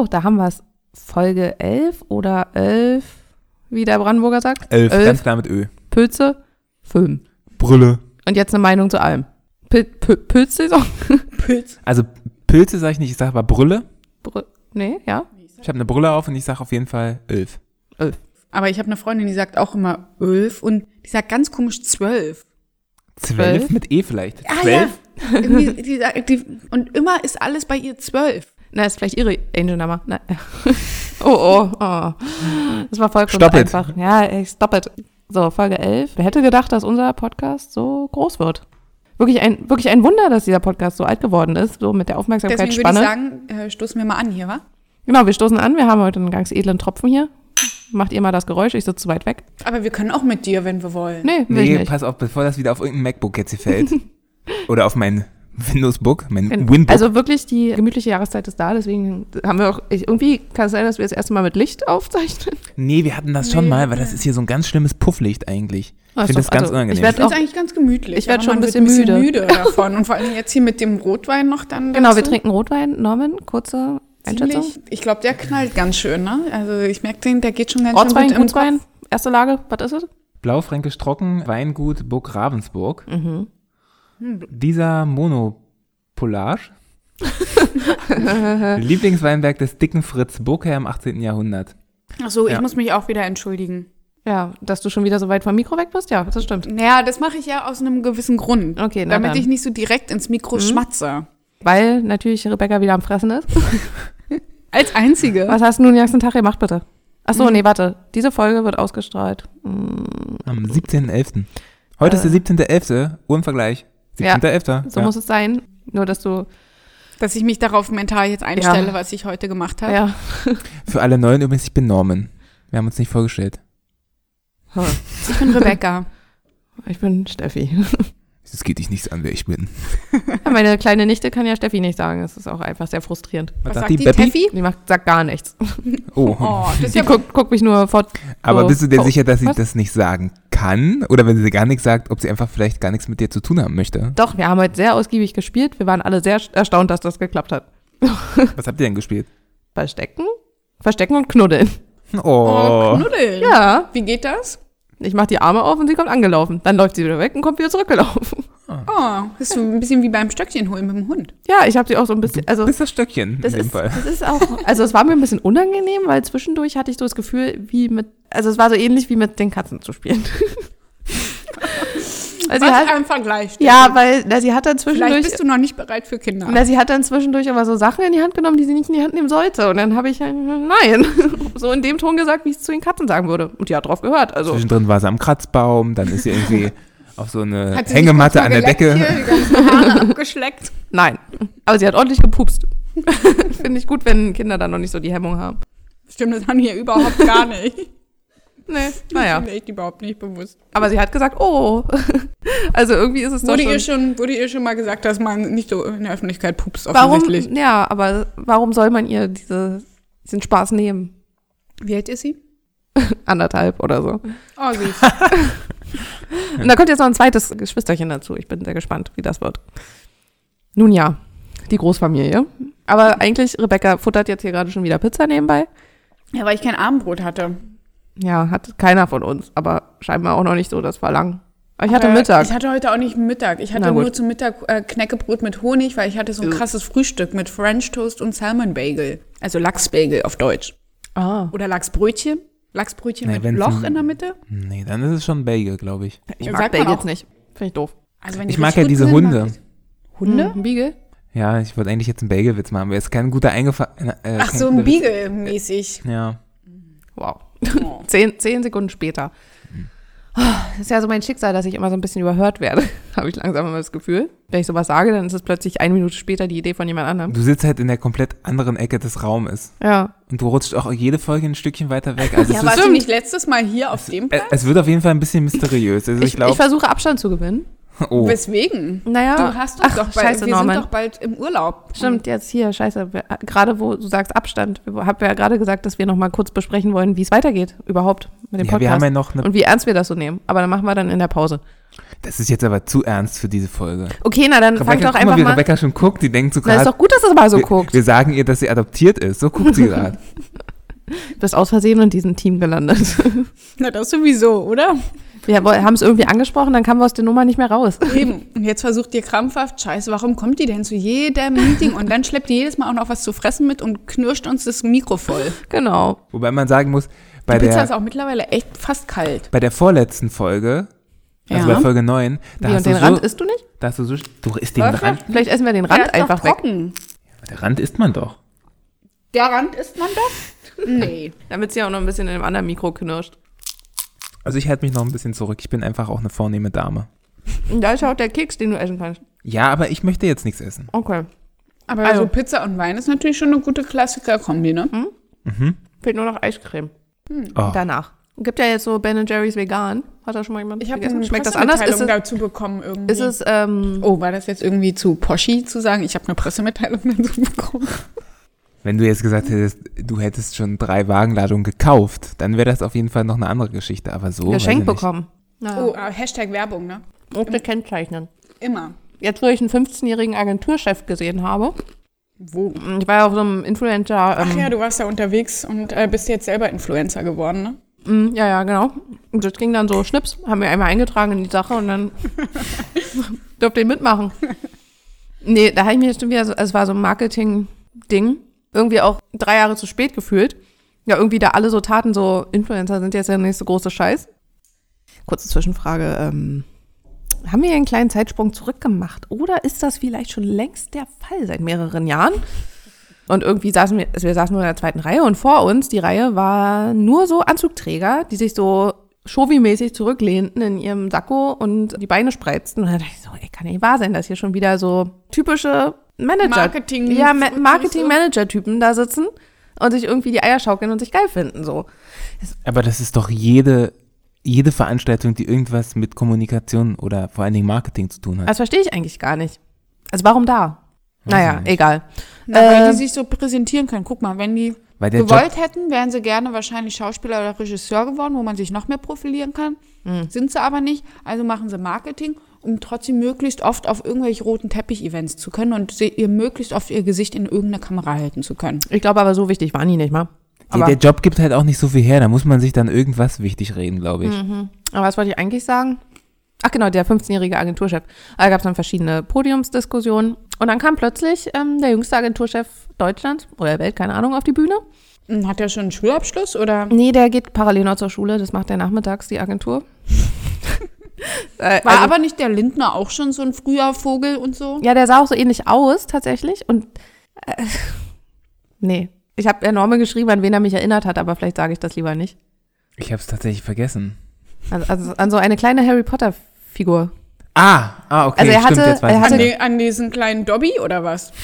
So, da haben wir es. Folge 11 oder 11, wie der Brandenburger sagt. Elf, Elf. ganz klar mit Ö. Pilze, Film. Brülle. Und jetzt eine Meinung zu allem. Pil Pil Pilzsaison? Pilz. Also Pilze sage ich nicht, ich sage aber Brülle. Br- Nee, ja? Ich habe eine Brille auf und ich sage auf jeden Fall elf. Aber ich habe eine Freundin, die sagt auch immer elf und die sagt ganz komisch zwölf. Zwölf? Zwölf? Mit E vielleicht. Ah, Zwölf? ja. Irgendwie, die, sagt- die, und immer ist alles bei ihr zwölf. Na, ist vielleicht ihre Angel-Nummer. Oh, oh, oh. Das war vollkommen Stop it. einfach. Ja, ey, stop it. So, Folge 11. Wer hätte gedacht, dass unser Podcast so groß wird? Wirklich ein, wirklich ein Wunder, dass dieser Podcast so alt geworden ist, so mit der Deswegen würde ich Aufmerksamkeitsspanne. sagen, äh, stoßen wir mal an hier, wa? Genau, wir stoßen an. Wir haben heute einen ganz edlen Tropfen hier. Macht ihr mal das Geräusch, ich sitze zu weit weg. Aber wir können auch mit dir, wenn wir wollen. Nee, will Nee, ich nicht. pass auf, bevor das wieder auf irgendein MacBook jetzt hier fällt. Oder auf mein Windows-Book, mein Wenn- Winbook. Also wirklich, die gemütliche Jahreszeit ist da, deswegen haben wir auch, ich, irgendwie kann es sein, dass wir das erste Mal mit Licht aufzeichnen. nee, wir hatten das schon Nee, mal, weil das ist hier so ein ganz schlimmes Pufflicht eigentlich. Ich finde das ganz also, unangenehm. ich Ich werd finde auch, es eigentlich ganz gemütlich. Ich werd aber schon ein bisschen müde davon. Und vor allem jetzt hier mit dem Rotwein noch dann genau, wir trinken Rotwein. Norman, kurze Einschätzung. Ziemlich, ich glaube, der knallt ganz schön, ne? Also ich merke den, der geht schon ganz Ortswein, schön gut im Gutswein, Kopf. erste Lage, was ist es? Blaufränkisch trocken, Weingut Burg Ravensburg. Mhm dieser Monopolage. Lieblingsweinberg des dicken Fritz Burke im 18. Jahrhundert. Ach so, ja. ich muss mich auch wieder entschuldigen. Ja, dass du schon wieder so weit vom Mikro weg bist? Ja, das stimmt. Naja, das mache ich ja aus einem gewissen Grund. Okay, na Damit dann. ich nicht so direkt ins Mikro mhm. schmatze. Weil natürlich Rebecca wieder am Fressen ist. Als einzige. Was hast du nun den nächsten Tag gemacht, bitte? Achso, mhm. nee, warte. Diese Folge wird ausgestrahlt. Mhm. Am 17.11. Heute äh. ist der 17.11. Uhrenvergleich. 17.11. Ja, so ja. muss es sein. Nur, dass du. Dass ich mich darauf mental jetzt einstelle, ja. was ich heute gemacht habe. Ja. Für alle Neuen übrigens, ich bin Norman. Wir haben uns nicht vorgestellt. Ich bin Rebecca. Ich bin Steffi. Es geht dich nichts an, wer ich bin. Ja, meine kleine Nichte kann ja Steffi nicht sagen. Das ist auch einfach sehr frustrierend. Was, sagt die, die Steffi? Die macht, sagt gar nichts. Oh, oh das die ja guckt, guckt mich nur fort. Aber so. bist du dir oh. sicher, dass sie was? das nicht sagen kann? Oder wenn sie gar nichts sagt, ob sie einfach vielleicht gar nichts mit dir zu tun haben möchte? Doch, wir haben heute sehr ausgiebig gespielt. Wir waren alle sehr erstaunt, dass das geklappt hat. Was habt ihr denn gespielt? Verstecken? Verstecken und knuddeln. Oh, Oh. Knuddeln. Ja. Wie geht das? Ich mach die Arme auf und sie kommt angelaufen. Dann läuft sie wieder weg und kommt wieder zurückgelaufen. Oh, das ist so ein bisschen wie beim Stöckchen holen mit dem Hund. Ja, ich habe sie auch so ein bisschen, also das ist das Stöckchen das in dem ist, Fall. das ist auch, also es war mir ein bisschen unangenehm, weil zwischendurch hatte ich so das Gefühl, wie mit, also es war so ähnlich wie mit den Katzen zu spielen. also sie Was hat, ein Vergleich. ja, weil na, sie hat dann Vielleicht zwischendurch, bist du noch nicht bereit für Kinder. na, sie hat dann zwischendurch aber so Sachen in die Hand genommen, die sie nicht in die Hand nehmen sollte. Und dann habe ich nein, so in dem Ton gesagt, wie ich es zu den Katzen sagen würde. Und die hat drauf gehört. Also Zwischendrin war sie am Kratzbaum, dann ist sie irgendwie auf so eine Hat Hängematte an der Decke. Hier, die abgeschleckt. nein, aber sie hat ordentlich gepupst. Finde ich gut, wenn Kinder dann noch nicht so die Hemmung haben. Stimmt, das haben hier überhaupt gar nicht. Nee, Das naja. ist mir echt überhaupt nicht bewusst. Aber sie hat gesagt, oh. Also irgendwie ist es doch Wurde schon. ihr, schon, wurde ihr schon mal gesagt, dass man nicht so in der Öffentlichkeit pupst, warum? offensichtlich? Ja, aber warum soll man ihr diese, diesen Spaß nehmen? Wie alt ist sie? Anderthalb oder so. Oh, süß. Und da kommt jetzt noch ein zweites Geschwisterchen dazu. Ich bin sehr gespannt, wie das wird. Nun ja, die Großfamilie. Aber eigentlich, Rebecca futtert jetzt hier gerade schon wieder Pizza nebenbei. ja, weil ich kein Abendbrot hatte. Ja, hat keiner von uns, aber scheinbar auch noch nicht so das Verlangen. Aber ich hatte Äh, Mittag. Ich hatte heute auch nicht Mittag. Ich hatte nur zum Mittag äh, Knäckebrot mit Honig, weil ich hatte so ein Ja. krasses Frühstück mit French Toast und Salmon Bagel. Also Lachsbagel auf Deutsch. ah. Oder Lachsbrötchen. Lachsbrötchen Nee, mit Loch ein- in der Mitte. Nee, dann ist es schon ein Bagel, glaube ich. Ich mag Bagels auch. nicht. Finde ich doof. Also wenn Ich mag ja diese sind, Hunde. ich- Hunde? Hm, Beagle? Ja, ich wollte eigentlich jetzt einen Bagelwitz machen, aber ist kein guter eingefallen. Äh, Ach kein so, ein. Beagle-mäßig. Ja. Wow. Oh. Zehn, zehn Sekunden später. Das ist ja so mein Schicksal, dass ich immer so ein bisschen überhört werde. Habe ich langsam immer das Gefühl. Wenn ich sowas sage, dann ist es plötzlich eine Minute später die Idee von jemand anderem. Du sitzt halt in der komplett anderen Ecke des Raumes. Ja. Und du rutscht auch jede Folge ein Stückchen weiter weg. Also Ja, es, warst du nicht letztes Mal hier auf dem Platz? es wird auf jeden Fall ein bisschen mysteriös. Also ich, Ich, ich glaube, versuche Abstand zu gewinnen. Oh, Weswegen? Naja, Du hast uns ach, doch bald, scheiße, wir Norman. sind doch bald im Urlaub. Stimmt, jetzt hier, scheiße. wir- Gerade wo du sagst Abstand. Wir haben ja gerade gesagt, dass wir noch mal kurz besprechen wollen, wie es weitergeht überhaupt mit dem ja, Podcast. wir haben ja noch eine. und wie ernst wir das so nehmen. Aber dann machen wir dann in der Pause. Das ist jetzt aber zu ernst für diese Folge. Okay, na dann fang Rebecca, doch guck einfach mal, wie mal. Rebecca schon guckt. Die denkt so Na, ist gerade. doch gut, dass es mal so wir, guckt. wir sagen ihr, dass sie adoptiert ist. So guckt sie gerade. Du bist aus Versehen in diesem Team gelandet. Na, das sowieso, oder? Wir haben es irgendwie angesprochen, dann kamen wir aus der Nummer nicht mehr raus. Eben. Und jetzt versucht ihr krampfhaft, scheiße, warum kommt die denn zu jedem Meeting und dann schleppt die jedes Mal auch noch was zu fressen mit und knirscht uns das Mikro voll. Genau. Wobei man sagen muss, bei die Pizza der, ist auch mittlerweile echt fast kalt. bei der vorletzten Folge, also Ja. bei Folge 9, da Wie, hast und du den so, Rand isst du nicht? da hast du so, du isst den? Rand. Vielleicht essen wir den Der Rand einfach weg. trocken. Der Rand isst man doch. Der Rand isst man doch? Nee. Damit sie auch noch ein bisschen in dem anderen Mikro knirscht. Also ich halte mich noch ein bisschen zurück. Ich bin einfach auch eine vornehme Dame. Und da ist auch der Keks, den du essen kannst. Ja, aber ich möchte jetzt nichts essen. Okay. Aber Also- so Pizza und Wein ist natürlich schon eine gute Klassiker-Kombi, ne? Fehlt nur noch Eiscreme. Oh. Danach. Gibt ja jetzt so Ben Jerry's vegan. Hat da schon mal jemand Ich habe gegessen? eine Schmeckt das anders? Ist Pressemitteilung es, dazu bekommen irgendwie. ist es ähm, oh, war das jetzt irgendwie zu Poschi zu sagen? Ich habe eine Pressemitteilung dazu bekommen. Wenn du jetzt gesagt hättest, du hättest schon drei Wagenladungen gekauft, dann wäre das auf jeden Fall noch eine andere Geschichte. Aber so. nicht. bekommen? Naja. Oh, äh, Hashtag Werbung, ne? Ohne kennzeichnen. Immer. Jetzt, wo ich einen 15-jährigen Agenturchef gesehen habe, Wo? ich war ja auf so einem Influencer. Ähm, Ach ja, du warst da unterwegs und äh, bist jetzt selber Influencer geworden, ne? Mm, Ja, ja, genau. Und das ging dann so schnips, haben wir einmal eingetragen in die Sache und dann durfte ich mitmachen. Nee, da habe ich mir bestimmt wieder so, also es war so ein Marketing-Ding, irgendwie auch drei Jahre zu spät gefühlt. Ja, irgendwie da alle so taten, so Influencer sind jetzt der nächste große Scheiß. Kurze Zwischenfrage, ähm, haben wir einen kleinen Zeitsprung zurückgemacht oder ist das vielleicht schon längst der Fall seit mehreren Jahren? Und irgendwie saßen wir, also wir saßen nur in der zweiten Reihe und vor uns, die Reihe war nur so Anzugträger, die sich so Shovi-mäßig zurücklehnten in ihrem Sakko und die Beine spreizten. Und dann dachte ich so, ey, kann nicht wahr sein, dass hier schon wieder so typische Manager, Marketing- ja, Ma Marketing-Manager-Typen da sitzen und sich irgendwie die Eier schaukeln und sich geil finden, so. Aber das ist doch jede, jede Veranstaltung, die irgendwas mit Kommunikation oder vor allen Dingen Marketing zu tun hat. Das verstehe ich eigentlich gar nicht. Also warum da? Weiß naja, egal. Na, weil Äh, die sich so präsentieren können. Guck mal, wenn die Weil der Job, gewollt hätten, wären sie gerne wahrscheinlich Schauspieler oder Regisseur geworden, wo man sich noch mehr profilieren kann. Hm. Sind sie aber nicht. Also machen sie Marketing, um trotzdem möglichst oft auf irgendwelche roten Teppich-Events zu können und sie, ihr möglichst oft ihr Gesicht in irgendeine Kamera halten zu können. Ich glaube aber, so wichtig waren die nicht mal. der, Aber, der Job gibt halt auch nicht so viel her. Da muss man sich dann irgendwas wichtig reden, glaube ich. aber was wollte ich eigentlich sagen? Ach genau, der 15-jährige Agenturchef. Da gab es dann verschiedene Podiumsdiskussionen. Und dann kam plötzlich ähm, der jüngste Agenturchef Deutschlands oder der Welt, keine Ahnung, auf die Bühne. Hm, Hat er schon einen Schulabschluss oder? Nee, der geht parallel noch zur Schule. Das macht er nachmittags, die Agentur. Äh, War also- aber nicht der Lindner auch schon so ein früher Vogel und so? Ja, der sah auch so ähnlich aus, tatsächlich. Und äh, nee, ich habe enorme geschrieben, an wen er mich erinnert hat, aber vielleicht sage ich das lieber nicht. Ich habe es tatsächlich vergessen. Also, also an so eine kleine Harry Potter-Figur. Ah, ah, okay, Also er stimmt, hatte- jetzt weiß er hatte- An, die, an diesen kleinen Dobby oder was?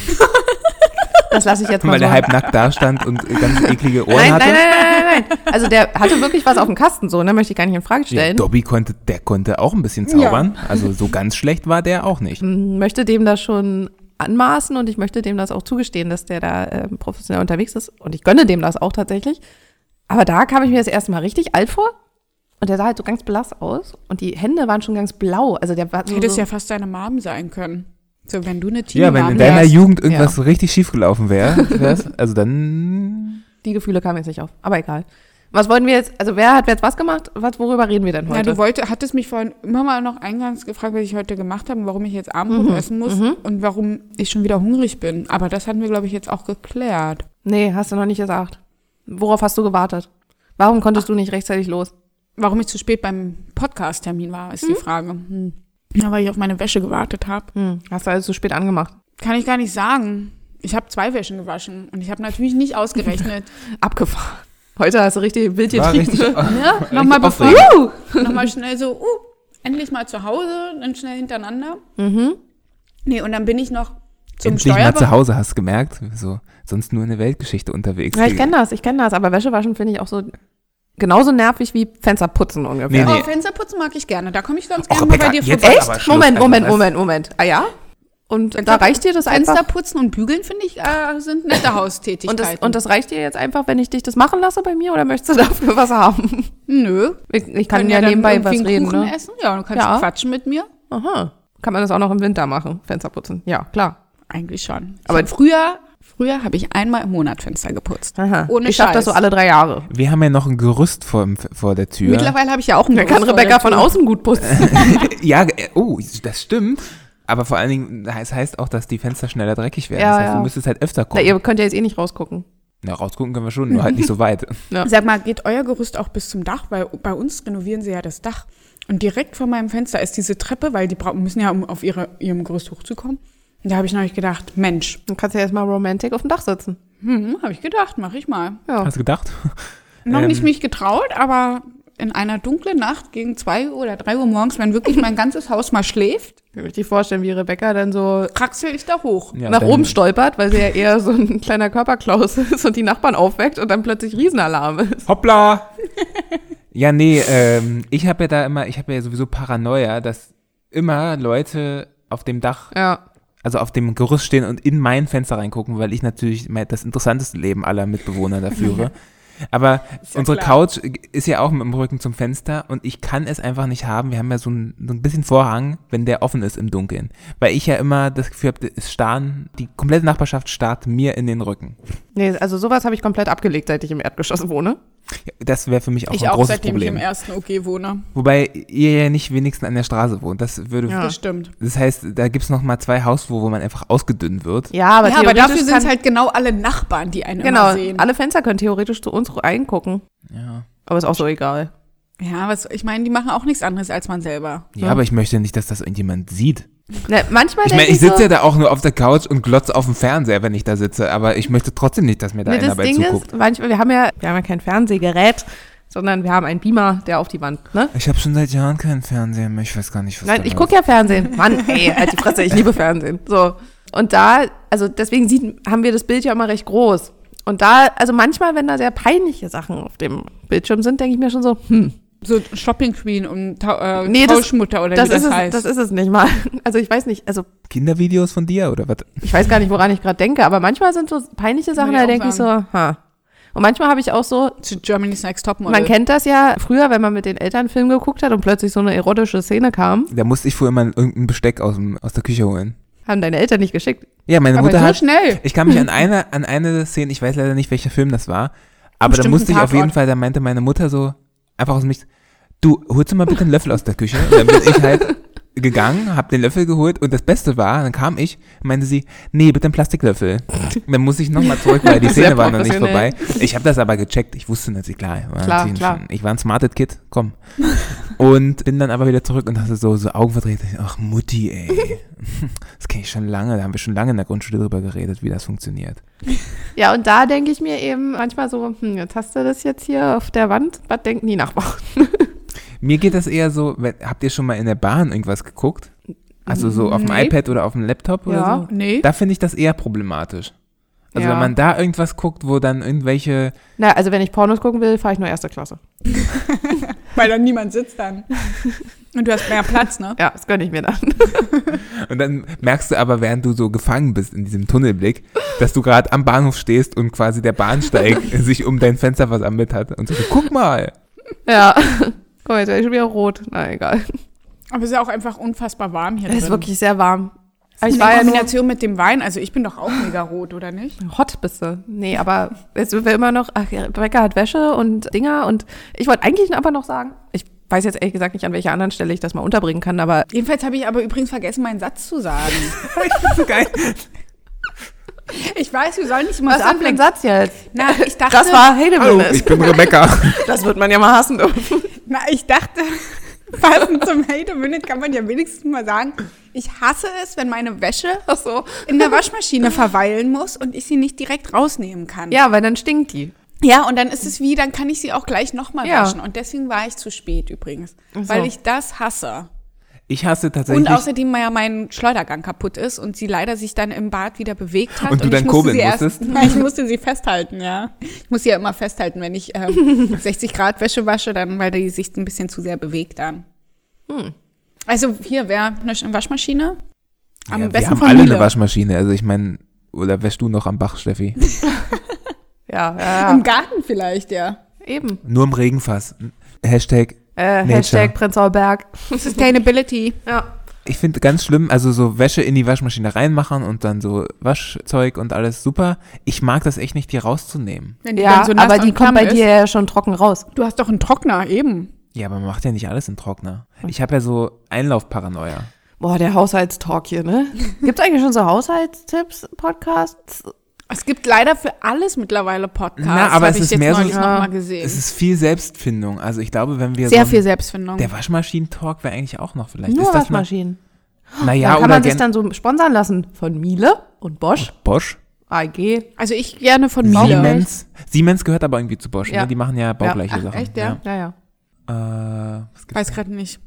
Das lasse ich jetzt mal Weil so. der halbnackt da stand und ganz eklige Ohren nein, hatte. nein, nein, nein, nein, nein. Also der hatte wirklich was auf dem Kasten, so, ne? Möchte ich gar nicht in Frage Ja, stellen. Dobby konnte, der konnte auch ein bisschen zaubern. Also so ganz schlecht war der auch nicht. möchte dem das schon anmaßen und ich möchte dem das auch zugestehen, dass der da ähm, professionell unterwegs ist. Und ich gönne dem das auch tatsächlich. Aber da kam ich mir das erste Mal richtig alt vor. Und der sah halt so ganz blass aus. Und die Hände waren schon ganz blau. Also der war so, Hättest so ja fast deine Mom sein können. So, wenn du eine Ja, wenn in deiner wärst. Jugend irgendwas so richtig schief gelaufen wäre, also dann die Gefühle kamen jetzt nicht auf. Aber egal. Was wollten wir jetzt, also wer hat jetzt was gemacht? Was, worüber reden wir denn Ja, heute? du wollte, hattest mich vorhin immer mal noch eingangs gefragt, was ich heute gemacht habe und warum ich jetzt Abendbrot essen muss und warum ich schon wieder hungrig bin. Aber das hatten wir, glaube ich, jetzt auch geklärt. nee, hast du noch nicht gesagt. Worauf hast du gewartet? Warum konntest du nicht rechtzeitig los? Warum ich zu spät beim Podcast-Termin war, ist die Frage. Hm. Ja, weil ich auf meine Wäsche gewartet habe. Hm, hast du alles zu spät angemacht. Kann ich gar nicht sagen. Ich habe zwei Wäschen gewaschen und ich habe natürlich nicht ausgerechnet. Abgefahren. Heute hast du richtig ein Bild war getrieben. richtig, ja, nochmal bevor, aufregend. nochmal schnell so, uh, endlich mal zu Hause, dann schnell hintereinander. Mhm. Nee, und dann bin ich noch zum endlich mal zu. Hause, hast du gemerkt? So, sonst nur in der Weltgeschichte unterwegs. Ja, ich kenne das, ich kenne das. Aber Wäsche waschen finde ich auch so genauso nervig wie Fenster putzen ungefähr. Nee, nee. Oh, Fensterputzen mag ich gerne. Da komme ich sonst Och, gerne mal bei dir vorbei. Echt? Moment, Also Moment, Moment, Moment. Ah ja? Und da reicht dir das einfach? Fensterputzen und bügeln, finde ich, äh, sind nette Und das, Haustätigkeiten. und das reicht dir jetzt einfach, wenn ich dich das machen lasse bei mir oder möchtest du dafür was haben? Nö. Ich, ich kann Können ja dann nebenbei was einen reden, Kuchen ne? essen. Ja, du kannst Ja. quatschen mit mir. Aha. Kann man das auch noch im Winter machen, Fenster putzen? Ja, klar. Eigentlich schon. Aber- Aber früher, früher habe ich einmal im Monat Fenster geputzt. Aha. Ohne ich schaff das so alle drei Jahre. Wir haben ja noch ein Gerüst vor, vor der Tür. Mittlerweile habe ich ja auch kann Gerüst vor Rebecca der von außen gut putzen. ja, äh, oh, das stimmt. Aber vor allen Dingen, es heißt auch, dass die Fenster schneller dreckig werden. Ja, das heißt, ja. du müsstest halt öfter Na, gucken. ihr könnt ja jetzt eh nicht rausgucken. Na, rausgucken können wir schon, nur halt nicht so weit. Sag mal, geht euer Gerüst auch bis zum Dach? Weil bei uns renovieren sie ja das Dach. Und direkt vor meinem Fenster ist diese Treppe, weil die müssen ja, um auf ihre, ihrem Gerüst hochzukommen. Da habe ich noch nicht gedacht, Mensch, Dann kannst du ja jetzt mal romantic auf dem Dach sitzen. hm, habe ich gedacht, mache ich mal. Ja. Hast du gedacht? Noch Ähm. nicht mich getraut, aber in einer dunklen Nacht gegen zwei oder drei Uhr morgens, wenn wirklich mein ganzes Haus mal schläft, Ich kann mir richtig vorstellen, wie Rebecca dann so kraxel ich da hoch. Ja, nach oben stolpert, weil sie ja eher so ein kleiner Körperklaus ist und die Nachbarn aufweckt und dann plötzlich Riesenalarm ist. Hoppla! ja, nee, ähm, ich habe ja da immer, ich habe ja sowieso Paranoia, dass immer Leute auf dem Dach, Ja. Also auf dem Gerüst stehen und in mein Fenster reingucken, weil ich natürlich das interessanteste Leben aller Mitbewohner da führe. Aber ja unsere klar. Couch ist ja auch mit dem Rücken zum Fenster und ich kann es einfach nicht haben. Wir haben ja so ein, so ein bisschen Vorhang, wenn der offen ist im Dunkeln. Weil ich ja immer das Gefühl habe, es starren, die komplette Nachbarschaft starrt mir in den Rücken. Nee, also sowas habe ich komplett abgelegt, seit ich im Erdgeschoss wohne. Das wäre für mich auch Ich ein auch, großes seitdem Problem. ich im ersten OG wohne. Wobei ihr ja nicht wenigstens an der Straße wohnt. Das würde. Ja. Das stimmt. Das heißt, da gibt es noch mal zwei Hausflur, wo man einfach ausgedünnt wird. Ja, aber ja, aber dafür sind es halt genau alle Nachbarn, die einen Genau, immer sehen. alle Fenster können theoretisch zu uns reingucken. Ja. Aber ist auch so egal. Ja, was, ich meine, die machen auch nichts anderes als man selber. Ja, aber ich möchte nicht, dass das irgendjemand sieht. Ne, manchmal Ich meine, ich sitze so, ja da auch nur auf der Couch und glotze auf dem Fernseher, wenn ich da sitze, aber ich möchte trotzdem nicht, dass mir da ne, einer dabei Ding zuguckt. ist, manchmal, wir haben ja, wir haben ja kein Fernsehgerät, sondern wir haben einen Beamer, der auf die Wand, ne? Ich habe schon seit Jahren keinen Fernseher mehr. Ich weiß gar nicht, was Nein, ich gucke ja Fernsehen. Mann, ey, halt die Fresse, ich liebe Fernsehen. So. Und da, also deswegen sieht, haben wir das Bild ja immer recht groß. Und da, also manchmal, wenn da sehr peinliche Sachen auf dem Bildschirm sind, denke ich mir schon so, hm, So Shopping Queen und Ta äh, Nee, das- Tauschmutter oder das wie das ist, es, heißt. das ist es nicht mal. Also ich weiß nicht, also Kindervideos von dir oder was? ich weiß gar nicht, woran ich gerade denke, aber manchmal sind so peinliche Sachen, da denke ich so, ha. Und manchmal habe ich auch so, Zu Germany's Next Topmodel. man kennt das ja früher, wenn man mit den Eltern Film geguckt hat und plötzlich so eine erotische Szene kam, Da musste ich vorher mal irgendein Besteck aus, dem, aus der Küche holen. haben deine Eltern nicht geschickt. Ja, meine aber Mutter so hat. schnell. Ich kann mich an eine, an eine Szene, ich weiß leider nicht, welcher Film das war, aber da musste ich auf jeden. Fall, da meinte meine Mutter so, einfach aus mich, du, holst du mal bitte einen Löffel aus der Küche? Und dann bin ich halt gegangen, hab den Löffel geholt und das Beste war, dann kam ich, meinte sie, nee, bitte einen Plastiklöffel. Dann muss ich nochmal zurück, weil die Szene war noch nicht vorbei. Ich habe das aber gecheckt, ich wusste natürlich, klar, war Klar, klar. Schon, ich war ein smarted Kid, komm. Und bin dann aber wieder zurück und hatte so, so Augen verdreht, ach Mutti, ey. Das kenne ich schon lange, da haben wir schon lange in der Grundschule drüber geredet, wie das funktioniert. Ja, und da denke ich mir eben manchmal so, hm, jetzt hast du das jetzt hier auf der Wand, was denken die Nachbarn? Mir geht das eher so, habt ihr schon mal in der Bahn irgendwas geguckt? Also so auf dem Nee. iPad oder auf dem Laptop oder Ja. so? Nee. Da finde ich das eher problematisch. Also Ja. wenn man da irgendwas guckt, wo dann irgendwelche, Na, also wenn ich Pornos gucken will, fahre ich nur erste Klasse. Weil dann niemand sitzt dann. Und du hast mehr Platz, ne? Ja, das gönne ich mir dann. und dann merkst du aber, während du so gefangen bist in diesem Tunnelblick, dass du gerade am Bahnhof stehst und quasi der Bahnsteig sich um dein Fenster versammelt hat und so, guck mal. Ja. Mal, jetzt werde ich schon wieder rot. Na, egal. Aber es ist ja auch einfach unfassbar warm hier Es ist drin. wirklich sehr warm. Aber In ich war ja nur, Kombination mit dem Wein, also ich bin doch auch mega rot, oder nicht? hot bist du. Nee, aber jetzt sind wir immer noch, ach, ja, Rebecca hat Wäsche und Dinger und ich wollte eigentlich aber noch sagen, ich weiß jetzt ehrlich gesagt nicht, an welcher anderen Stelle ich das mal unterbringen kann, aber Jedenfalls habe ich aber übrigens vergessen, meinen Satz zu sagen. so geil. Ich weiß, wir sollen nicht immer was so ablenken. Satz jetzt? Na, ich dachte, Das war. Hallo, ich bin Rebecca. Das wird man ja mal hassen dürfen. na, ich dachte, passend zum Hate Minute kann man ja wenigstens mal sagen, ich hasse es, wenn meine Wäsche Ach so. in der Waschmaschine verweilen muss und ich sie nicht direkt rausnehmen kann. Ja, weil dann stinkt die. Ja, und dann ist es wie, dann kann ich sie auch gleich nochmal Ja. waschen. Und deswegen war ich zu spät übrigens. So. Weil ich das hasse. Ich hasse Und tatsächlich. außerdem ja mein Schleudergang kaputt ist und sie leider sich dann im Bad wieder bewegt hat. Und du ich dann musste kurbeln sie erst, musstest? Nein, ich musste sie festhalten, ja. Ich muss sie ja immer festhalten, wenn ich ähm, 60 Grad Wäsche wasche, dann, weil die sich ein bisschen zu sehr bewegt dann. Also hier wäre eine Waschmaschine. Am ja, wir besten haben von alle Miele. eine Waschmaschine. Also ich meine, oder wäschst du noch am Bach, Steffi? Ja, ja, Im ja. Garten vielleicht, ja. eben. Nur im Regenfass. Hashtag. Äh. Hashtag Prenzlauer Berg. Sustainability. Ja. Ich finde ganz schlimm, also so Wäsche in die Waschmaschine reinmachen und dann so Waschzeug und alles super. Ich mag das echt nicht, die rauszunehmen. Wenn die Ja, so aber die kommt klamm bei ist. dir ja schon trocken raus. Du hast doch einen Trockner, eben. Ja, aber man macht ja nicht alles in Trockner. Ich habe ja so Einlaufparanoia. Boah, der Haushaltstalk hier, ne? Gibt's eigentlich schon so Haushaltstipps, Podcasts? Es gibt leider für alles mittlerweile Podcasts. Na, aber es ich ist jetzt mehr so- Ja. mal gesehen. Es ist viel Selbstfindung. Also ich glaube, wenn wir Sehr so viel Selbstfindung. der Waschmaschinen-Talk wäre eigentlich auch noch vielleicht. Nur ist das mal, Waschmaschinen. naja, da kann oder man sich dann so sponsern lassen von Miele und Bosch, Bosch, AEG. Also ich gerne von Miele. Siemens. Siemens gehört aber irgendwie zu Bosch. Ja. Ne? Die machen ja baugleiche Ach, Sachen. echt, ja? Ja, ja. Ja. Äh, Weiß gerade nicht.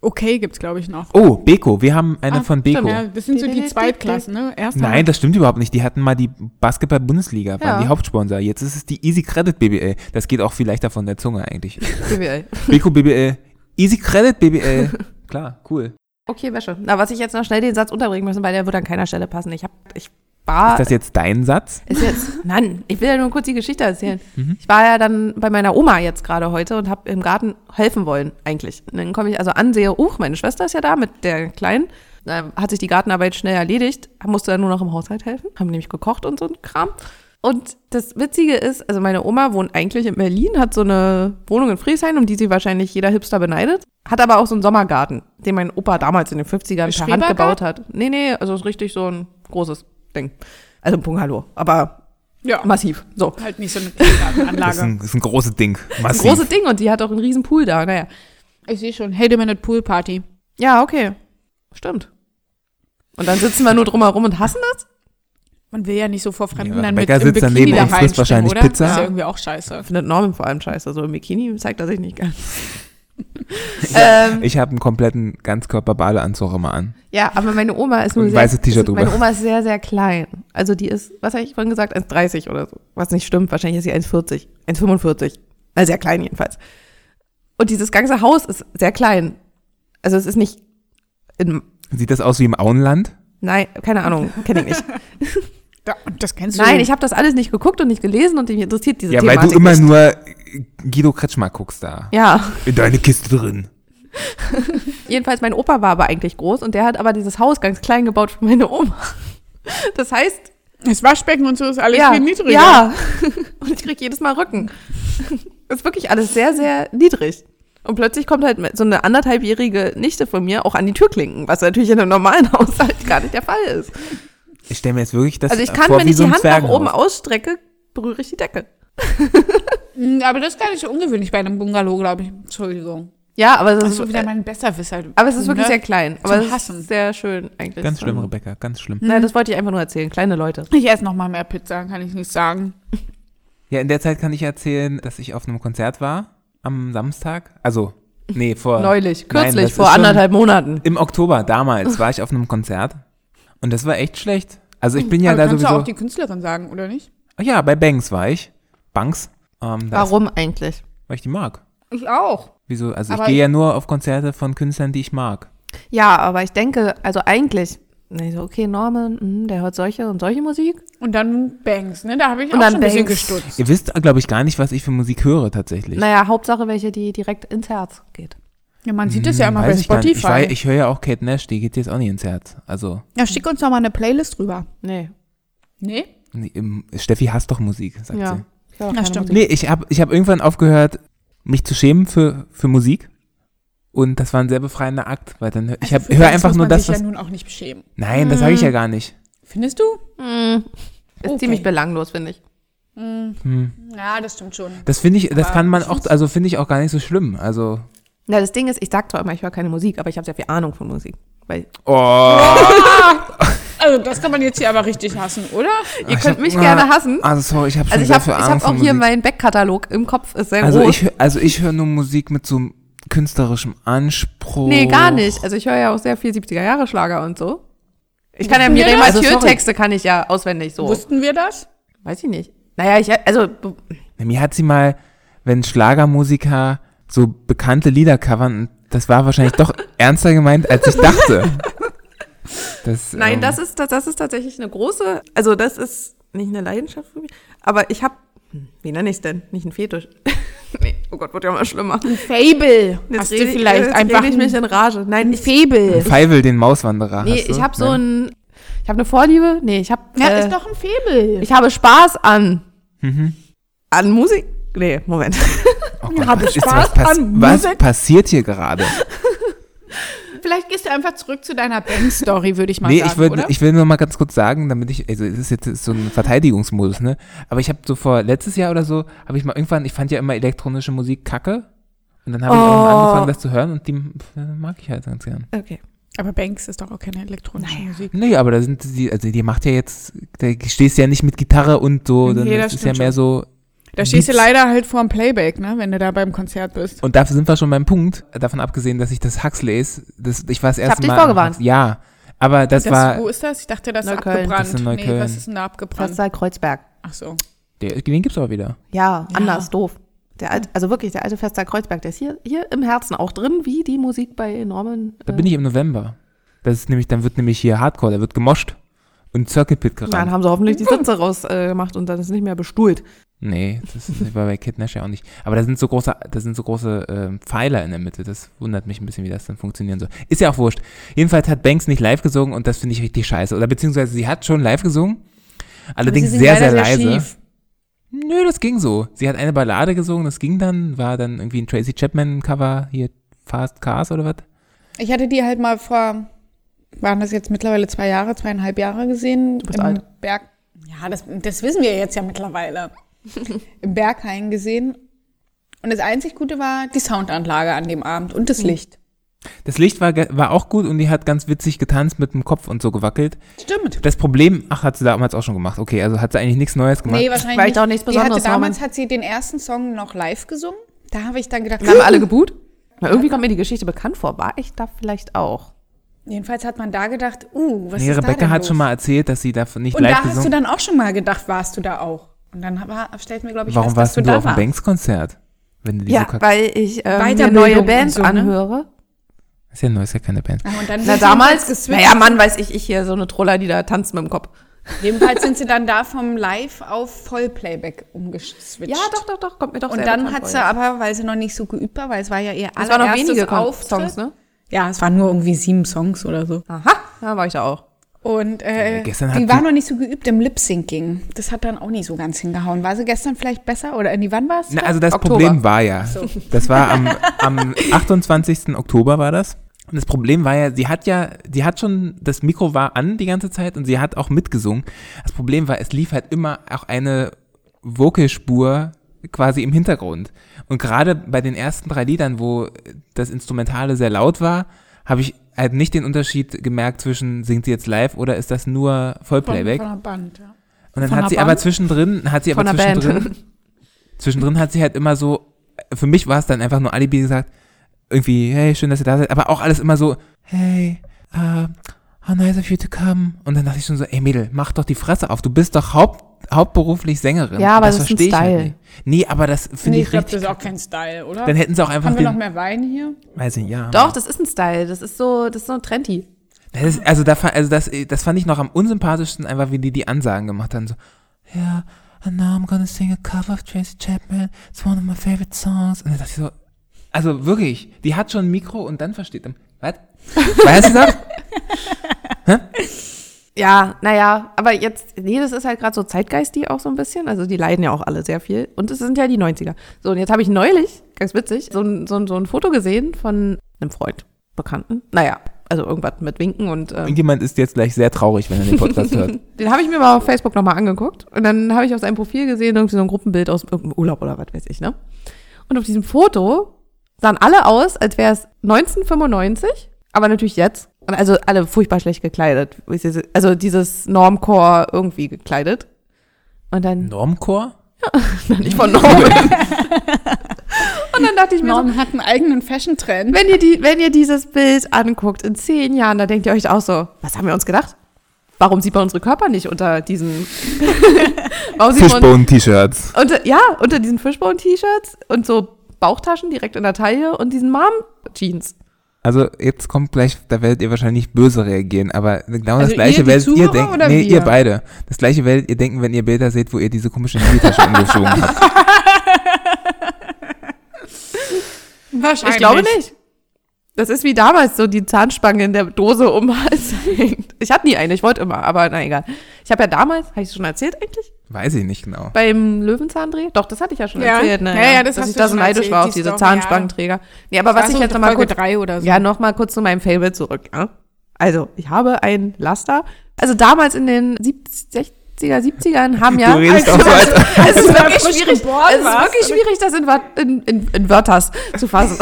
Okay gibt's glaube ich noch. Oh, Beko. Wir haben eine Ah, von Beko. Stimmt, ja, das sind so die Zweitklassen, ne? Erster. Nein, das stimmt überhaupt nicht. Die hatten mal die Basketball-Bundesliga, waren Ja. die Hauptsponsor. Jetzt ist es die Easy Credit BBL. Das geht auch viel leichter von der Zunge eigentlich. BWL. Beko BBL. Easy Credit BBL. Klar, cool. Okay, Wäsche. Na, was ich jetzt noch schnell den Satz unterbringen müssen, weil der wird an keiner Stelle passen. Ich hab, ich war. Ist das jetzt dein Satz? Ist jetzt, nein, ich will ja nur kurz die Geschichte erzählen. Mhm. Ich war ja dann bei meiner Oma jetzt gerade heute und habe im Garten helfen wollen, eigentlich. Und dann komme ich also an, sehe, uch, meine Schwester ist ja da mit der Kleinen. Da hat sich die Gartenarbeit schnell erledigt, musste dann nur noch im Haushalt helfen, haben nämlich gekocht und so ein Kram. Und das Witzige ist, also meine Oma wohnt eigentlich in Berlin, hat so eine Wohnung in Friesheim, um die sie wahrscheinlich jeder Hipster beneidet, hat aber auch so einen Sommergarten, den mein Opa damals in den 50ern per Hand gebaut hat. Nee, nee, also ist richtig so ein großes Ding. Also ein Bungalow, aber Ja, massiv. So. halt nicht so eine Das ist Anlage. ein, das ist ein großes Ding. Ein Massiv. großes Ding und die hat auch einen riesen Pool da. Naja. Ich sehe schon, Hate a Minute Pool Party. Ja, okay. Stimmt. Und dann sitzen wir nur drumherum und hassen das? Man will ja nicht so vor Fremden Ja, dann mit Rebecca im sitzt Bikini daneben da und frisst wahrscheinlich oder? Pizza. Das ist ja irgendwie auch scheiße. Findet Norman vor allem scheiße. So im Bikini zeigt er sich nicht gern. ähm, Ich habe einen kompletten Ganzkörper-Badeanzug immer an. ja, aber meine Oma ist nur ein sehr, weißes T-Shirt ist- meine drüber. Oma ist sehr, sehr klein. Also die ist, was habe ich vorhin gesagt, 1,30 oder so. Was nicht stimmt. Wahrscheinlich ist sie 1,40. 1,45. Also sehr klein jedenfalls. Und dieses ganze Haus ist sehr klein. Also es ist nicht in, Sieht das aus wie im Auenland? nein, keine Ahnung, kenne ich nicht. Da, und das kennst du. Nein, ich habe das alles nicht geguckt und nicht gelesen und mich interessiert diese Ja, weil Thematik du immer nicht. nur Guido Kretschmer guckst da. Ja, In deine Kiste drin. jedenfalls mein Opa war aber eigentlich groß und der hat aber dieses Haus ganz klein gebaut für meine Oma. Das heißt, Das Waschbecken und so ist alles ja, viel niedriger. ja. Und ich krieg jedes Mal Rücken. Das ist wirklich alles sehr, sehr niedrig. Und plötzlich kommt halt so eine anderthalbjährige Nichte von mir auch an die Türklinken, was natürlich in einem normalen Haushalt gar nicht der Fall ist. Ich stelle mir jetzt wirklich das Also ich kann, vor wenn ich so die Hand nach Zwergenhaus. oben ausstrecke, berühre ich die Decke. Mm, Aber das ist gar nicht so ungewöhnlich bei einem Bungalow, glaube ich. Entschuldigung. Ja, aber das Das ist, ist wieder mein Besserwisser. aber es ist wirklich ne? sehr klein. Aber es ist Hassen. sehr schön eigentlich. Ganz schlimm, Rebecca, ganz schlimm. Nein, das wollte ich einfach nur erzählen. Kleine Leute. Ich esse noch mal mehr Pizza, kann ich nicht sagen. Ja, in der Zeit kann ich erzählen, dass ich auf einem Konzert war am Samstag. Also, nee, vor. Neulich, Nein, kürzlich, das vor anderthalb Monaten. Im Oktober damals war ich auf einem Konzert und das war echt schlecht. Also ich bin ja Aber da kannst du sowieso. auch die Künstlerin sagen, oder nicht? Ach ja, bei Banks war ich. Banks. Ähm, da ist- Warum eigentlich? Weil ich die mag. Ich auch. Wieso? Also ich Aber gehe ich- ja nur auf Konzerte von Künstlern, die ich mag. Ja, aber ich denke, also eigentlich, nee, so, okay, Norman, mhm, der hört solche und solche Musik. Und dann Banks, ne? Da habe ich Und auch dann schon ein bisschen Banks. gestutzt. Ihr wisst, glaube ich, gar nicht, was ich für Musik höre tatsächlich. Naja, Hauptsache welche, die direkt ins Herz geht. Ja, man sieht es ja immer Hm, bei ich. Ich, Spotify. weiß, ich höre ja auch Kate Nash, die geht jetzt auch nicht ins Herz. Also, ja, schick uns doch mal eine Playlist rüber. Nee. Nee? nee, im- Steffi hasst doch Musik, sagt Ja. sie. Ich Ja, stimmt. Musik. Nee, ich habe ich hab irgendwann aufgehört, mich zu schämen für, für Musik. Und das war ein sehr befreiender Akt, weil dann hör- ich hab, Also höre einfach muss nur man das, sich was. ja nun auch nicht beschämen. Nein, das sage ich ja gar nicht. Findest du? Hm. Ist Okay. ziemlich belanglos, finde ich. Hm. Ja, das stimmt schon. Das finde ich, das Aber kann man ich auch, also finde ich auch gar nicht so schlimm. Also, Ja, das Ding ist, ich sag zwar immer, ich höre keine Musik, aber ich habe sehr viel Ahnung von Musik. Weil oh, Also, das kann man jetzt hier aber richtig hassen, oder? ihr ich könnt hab- mich ah, gerne hassen. also sorry, ich habe schon Also ich viel ich hab auch hier meinen Backkatalog im Kopf, ist sehr Also groß. ich, also ich höre nur Musik mit so einem künstlerischem Anspruch. Nee, gar nicht. Also ich höre ja auch sehr viel 70er Jahre Schlager und so. Ich kann ja das? Also, Mathieu sorry. Texte kann ich ja auswendig so. Wussten wir das? Weiß ich nicht. Naja, ich, also, Na, Mir hat sie mal, wenn Schlagermusiker so bekannte Lieder covern, und das war wahrscheinlich doch ernster gemeint, als ich dachte. Das, nein, ähm, das ist, das, das ist tatsächlich eine große, also das ist nicht eine Leidenschaft für mich, aber ich habe, wie nenne ich es denn? Nicht ein Fetisch. nee, oh Gott, wird ja mal schlimmer. Ein Fable. Jetzt Hast du ich- vielleicht jetzt einfach ich mich ein, in Rage. Nein, ein ich, Fable. Feivel, den Mauswanderer. nee, hast du? ich habe so Nein? ein, ich habe eine Vorliebe, nee, ich habe, Ja, äh, ist doch ein Fable. ich habe Spaß an, Mhm. an Musik. Nee, Moment. Oh Gott, Habe was Spaß was, pass- an was passiert hier gerade? Vielleicht gehst du einfach zurück zu deiner Bank-Story, würde ich mal Nee, sagen, ich, würd, ich will nur mal ganz kurz sagen, damit ich, also es ist jetzt so ein Verteidigungsmodus, ne? Aber ich habe so vor letztes Jahr oder so, habe ich mal irgendwann, ich fand ja immer elektronische Musik kacke. Und dann habe ich auch mal Oh. angefangen, das zu hören und die mag ich halt ganz gern. Okay. Aber Banks ist doch auch keine elektronische Musik. Nee, aber da sind die, also die macht ja jetzt, da stehst du ja nicht mit Gitarre und so, dann Nee, das das ist ja mehr so. Da stehst du leider halt vorm Playback, ne, wenn du da beim Konzert bist. Und dafür sind wir schon beim Punkt, davon abgesehen, dass ich das Huxleys, das, ich war das erste dich Mal. vorgewarnt. Ja, aber das, Das, war, wo ist das? Ich dachte, das ist Neukölln. abgebrannt. Das ist in Nee, Neukölln. was ist denn da abgebrannt? Fester Kreuzberg. Ach so. der, den gibt's aber wieder. Ja, Ja. anders, doof. Der alte, also wirklich, der alte Fester Kreuzberg, der ist hier, hier im Herzen auch drin, wie die Musik bei Norman. Da bin ich im November. Das ist nämlich, dann wird nämlich hier Hardcore, da wird gemoscht und Circle Pit Dann gerannt. haben sie hoffentlich die Sitze rausgemacht äh, gemacht und dann ist nicht mehr bestuhlt. Nee, das ist- war bei Kid Nash ja auch nicht. Aber da sind so große, da sind so große ähm, Pfeiler in der Mitte. Das wundert mich ein bisschen, wie das dann funktionieren soll. Ist ja auch wurscht. Jedenfalls hat Banks nicht live gesungen und das finde ich richtig scheiße. Oder beziehungsweise sie hat schon live gesungen, allerdings sehr, sehr, sehr leise. schief. Nö, das ging so. Sie hat eine Ballade gesungen, das ging dann, war dann irgendwie ein Tracy Chapman Cover, hier Fast Cars oder was? Ich hatte die halt mal vor, waren das jetzt mittlerweile zwei Jahre, zweieinhalb Jahre gesehen. Du bist im alt. Berg. Ja, das, das wissen wir jetzt ja mittlerweile. Im Berghain gesehen. Und das einzig Gute war die Soundanlage an dem Abend und das Licht. Das Licht war, war auch gut und die hat ganz witzig getanzt mit dem Kopf und so gewackelt. Stimmt. Das Problem, ach, hat sie damals auch schon gemacht. Okay, also hat sie eigentlich nichts Neues gemacht. Nee, wahrscheinlich Vielleicht nicht. auch nichts Die hatte Besonderes, damals hat sie den ersten Song noch live gesungen. Da habe ich dann gedacht, Wir haben alle geboot. Na, irgendwie kommt mir die Geschichte bekannt vor. War ich da vielleicht auch? jedenfalls hat man da gedacht, uh, was nee, ist da Rebecca denn hat los? schon mal erzählt, dass sie da nicht Und live da hast du dann auch schon mal gedacht, warst du da auch? Und dann war, stellt mir, glaube ich, Warum fest, warst dass du da auf dem. Banks-Konzert? Wenn du diese Ja, weil ich ähm, mir neue Bands so, ne? anhöre. Ist ja neu, ist ja keine Band. Ja, und dann Na, damals, naja, Mann, weiß ich, ich hier so eine Troller, die da tanzt mit dem Kopf. Jedenfalls sind sie dann da vom Live auf Vollplayback umgeswitcht. Ja, doch, doch, doch, kommt mir doch Und dann hat sie aber, weil sie noch nicht so geübt war, weil es war ja ihr Es waren noch allererstes wenige Auftritt. Songs, ne? Ja, es waren nur irgendwie sieben Songs oder so. Aha, da war ich da auch. Und äh, gestern hat die war noch nicht so geübt im Lip-Syncing. Das hat dann auch nicht so ganz hingehauen. War sie gestern vielleicht besser? Oder in die wann war es? Na, also das Oktober. Problem war ja, das war am, am 28. Oktober war das. Und das Problem war ja, sie hat ja, sie hat schon, das Mikro war an die ganze Zeit und sie hat auch mitgesungen. Das Problem war, es lief halt immer auch eine Vocalspur quasi im Hintergrund. Und gerade bei den ersten drei Liedern, wo das Instrumentale sehr laut war, habe ich halt nicht den Unterschied gemerkt zwischen singt sie jetzt live oder ist das nur Vollplayback. Von, von Band, ja. Und dann Von hat sie aber Band? zwischendrin, hat sie aber Von Band. zwischendrin, zwischendrin hat sie halt immer so, für mich war es dann einfach nur Alibi gesagt, irgendwie, hey, schön, dass ihr da seid, aber auch alles immer so, hey, uh, how nice of you to come. Und dann dachte ich schon so, ey Mädel, mach doch die Fresse auf, du bist doch Haupt, hauptberuflich Sängerin. Ja, aber das ist ein versteh ich halt Style. nicht. Nee, aber das finde Nee, ich ich glaube, richtig. das ist auch kein Style, oder? dann hätten sie auch einfach Haben wir noch mehr Wein hier? weiß ich, ja. Doch, das ist ein Style. Das ist so, das ist so trendy. Das ist, also, da, also das, das fand ich noch am unsympathischsten, einfach wie die die Ansagen gemacht haben. So, ja, and now I'm gonna sing a cover of Tracy Chapman. It's one of my favorite songs. Und dann dachte ich so, also wirklich, die hat schon ein Mikro und dann versteht man, was? Weißt du das? Ja, naja, aber jetzt, nee, das ist halt gerade so zeitgeistig auch so ein bisschen. Also die leiden ja auch alle sehr viel. Und es sind ja die 90er. So, und jetzt habe ich neulich, ganz witzig, so ein, so, ein, so ein Foto gesehen von einem Freund, Bekannten. Naja, also irgendwas mit Winken und ähm, Irgendjemand ist jetzt gleich sehr traurig, wenn er den Podcast hört. den habe ich mir mal auf Facebook nochmal angeguckt. Und dann habe ich auf seinem Profil gesehen, irgendwie so ein Gruppenbild aus irgendeinem Urlaub oder was weiß ich, ne? Und auf diesem Foto sahen alle aus, als wäre es 1995, aber natürlich jetzt. Und also alle furchtbar schlecht gekleidet. Also dieses Normcore irgendwie gekleidet. Und dann, Normcore? nicht von Norm. und dann dachte ich mir so, Norm hat einen eigenen Fashion-Trend. wenn ihr, die, wenn ihr dieses Bild anguckt in zehn Jahren, dann denkt ihr euch auch so, was haben wir uns gedacht? Warum sieht man unsere Körper nicht unter diesen Fishbone-T-Shirts. unter, ja, unter diesen Fishbone-T-Shirts und so Bauchtaschen direkt in der Taille und diesen Mom-Jeans. Also jetzt kommt gleich, da werdet ihr wahrscheinlich böse reagieren, aber genau Also das gleiche ihr, werdet ihr Zuhörer denken. oder Nee, wir? ihr beide. Das gleiche werdet ihr denken, wenn ihr Bilder seht, wo ihr diese komische Handytasche umgeschoben habt. Wahrscheinlich. Ich glaube nicht. Das ist wie damals so die Zahnspange in der Dose um den Hals hängt. Ich hatte nie eine, ich wollte immer, aber na egal. Ich habe ja damals, habe ich es schon erzählt eigentlich? Weiß ich nicht genau. Beim Löwenzahndreh? Doch, das hatte ich ja schon Ja. erzählt. Ne? Ja, ja, das dass hast ich du da so neidisch war auf die diese Story, Zahnspangenträger. Nee, aber was ich jetzt nochmal Folge kurz, drei oder so. ja, noch mal kurz zu meinem Fable zurück. Ja? Also, ich habe ein Laster. Also damals in den 70, 60er, 70ern haben ja... Du redest also, auch so, als- es ist wirklich schwierig, es ist wirklich schwierig, das in, in, in, in Wörters zu fassen.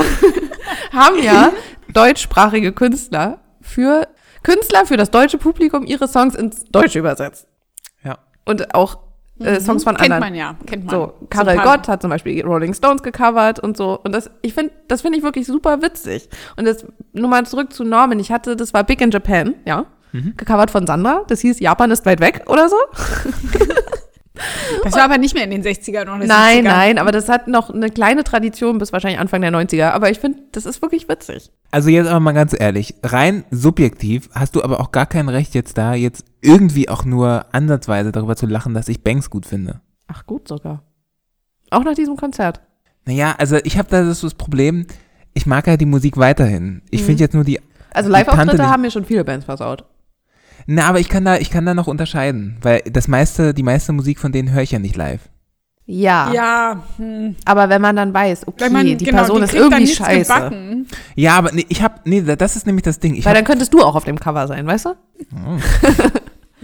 haben ja deutschsprachige Künstler für Künstler für das deutsche Publikum ihre Songs ins Deutsche übersetzt. Ja. Und auch äh, Songs von Mhm. Kennt anderen. man ja, kennt man. So, Karel Gott hat zum Beispiel die Rolling Stones gecovert und so. Und das, ich finde, das finde ich wirklich super witzig. Und das, nur mal zurück zu Norman. Ich hatte, das war Big in Japan, ja. Mhm. Gecovert von Sandra. Das hieß Japan ist weit weg oder so. Das war aber nicht mehr in den 60ern oder Nein, 70ern. nein, aber das hat noch eine kleine Tradition bis wahrscheinlich Anfang der 90er. Aber ich finde, das ist wirklich witzig. Also jetzt aber mal ganz ehrlich, rein subjektiv hast du aber auch gar kein Recht jetzt da, jetzt irgendwie auch nur ansatzweise darüber zu lachen, dass ich Banks gut finde. Ach, gut sogar. Auch nach diesem Konzert. Naja, also ich habe da das, das Problem, ich mag ja die Musik weiterhin. Ich finde jetzt nur die, Also Live-Auftritte haben mir schon viele Bands versaut. Na, aber ich kann da, ich kann da noch unterscheiden, weil das meiste, die meiste Musik von denen höre ich ja nicht live. Ja. Ja, hm. Aber wenn man dann weiß, okay, man, die genau, Person die ist irgendwie scheiße. gebacken. Ja, aber nee, ich habe, nee, das ist nämlich das Ding. Ich Weil hab, dann könntest du auch auf dem Cover sein, weißt du?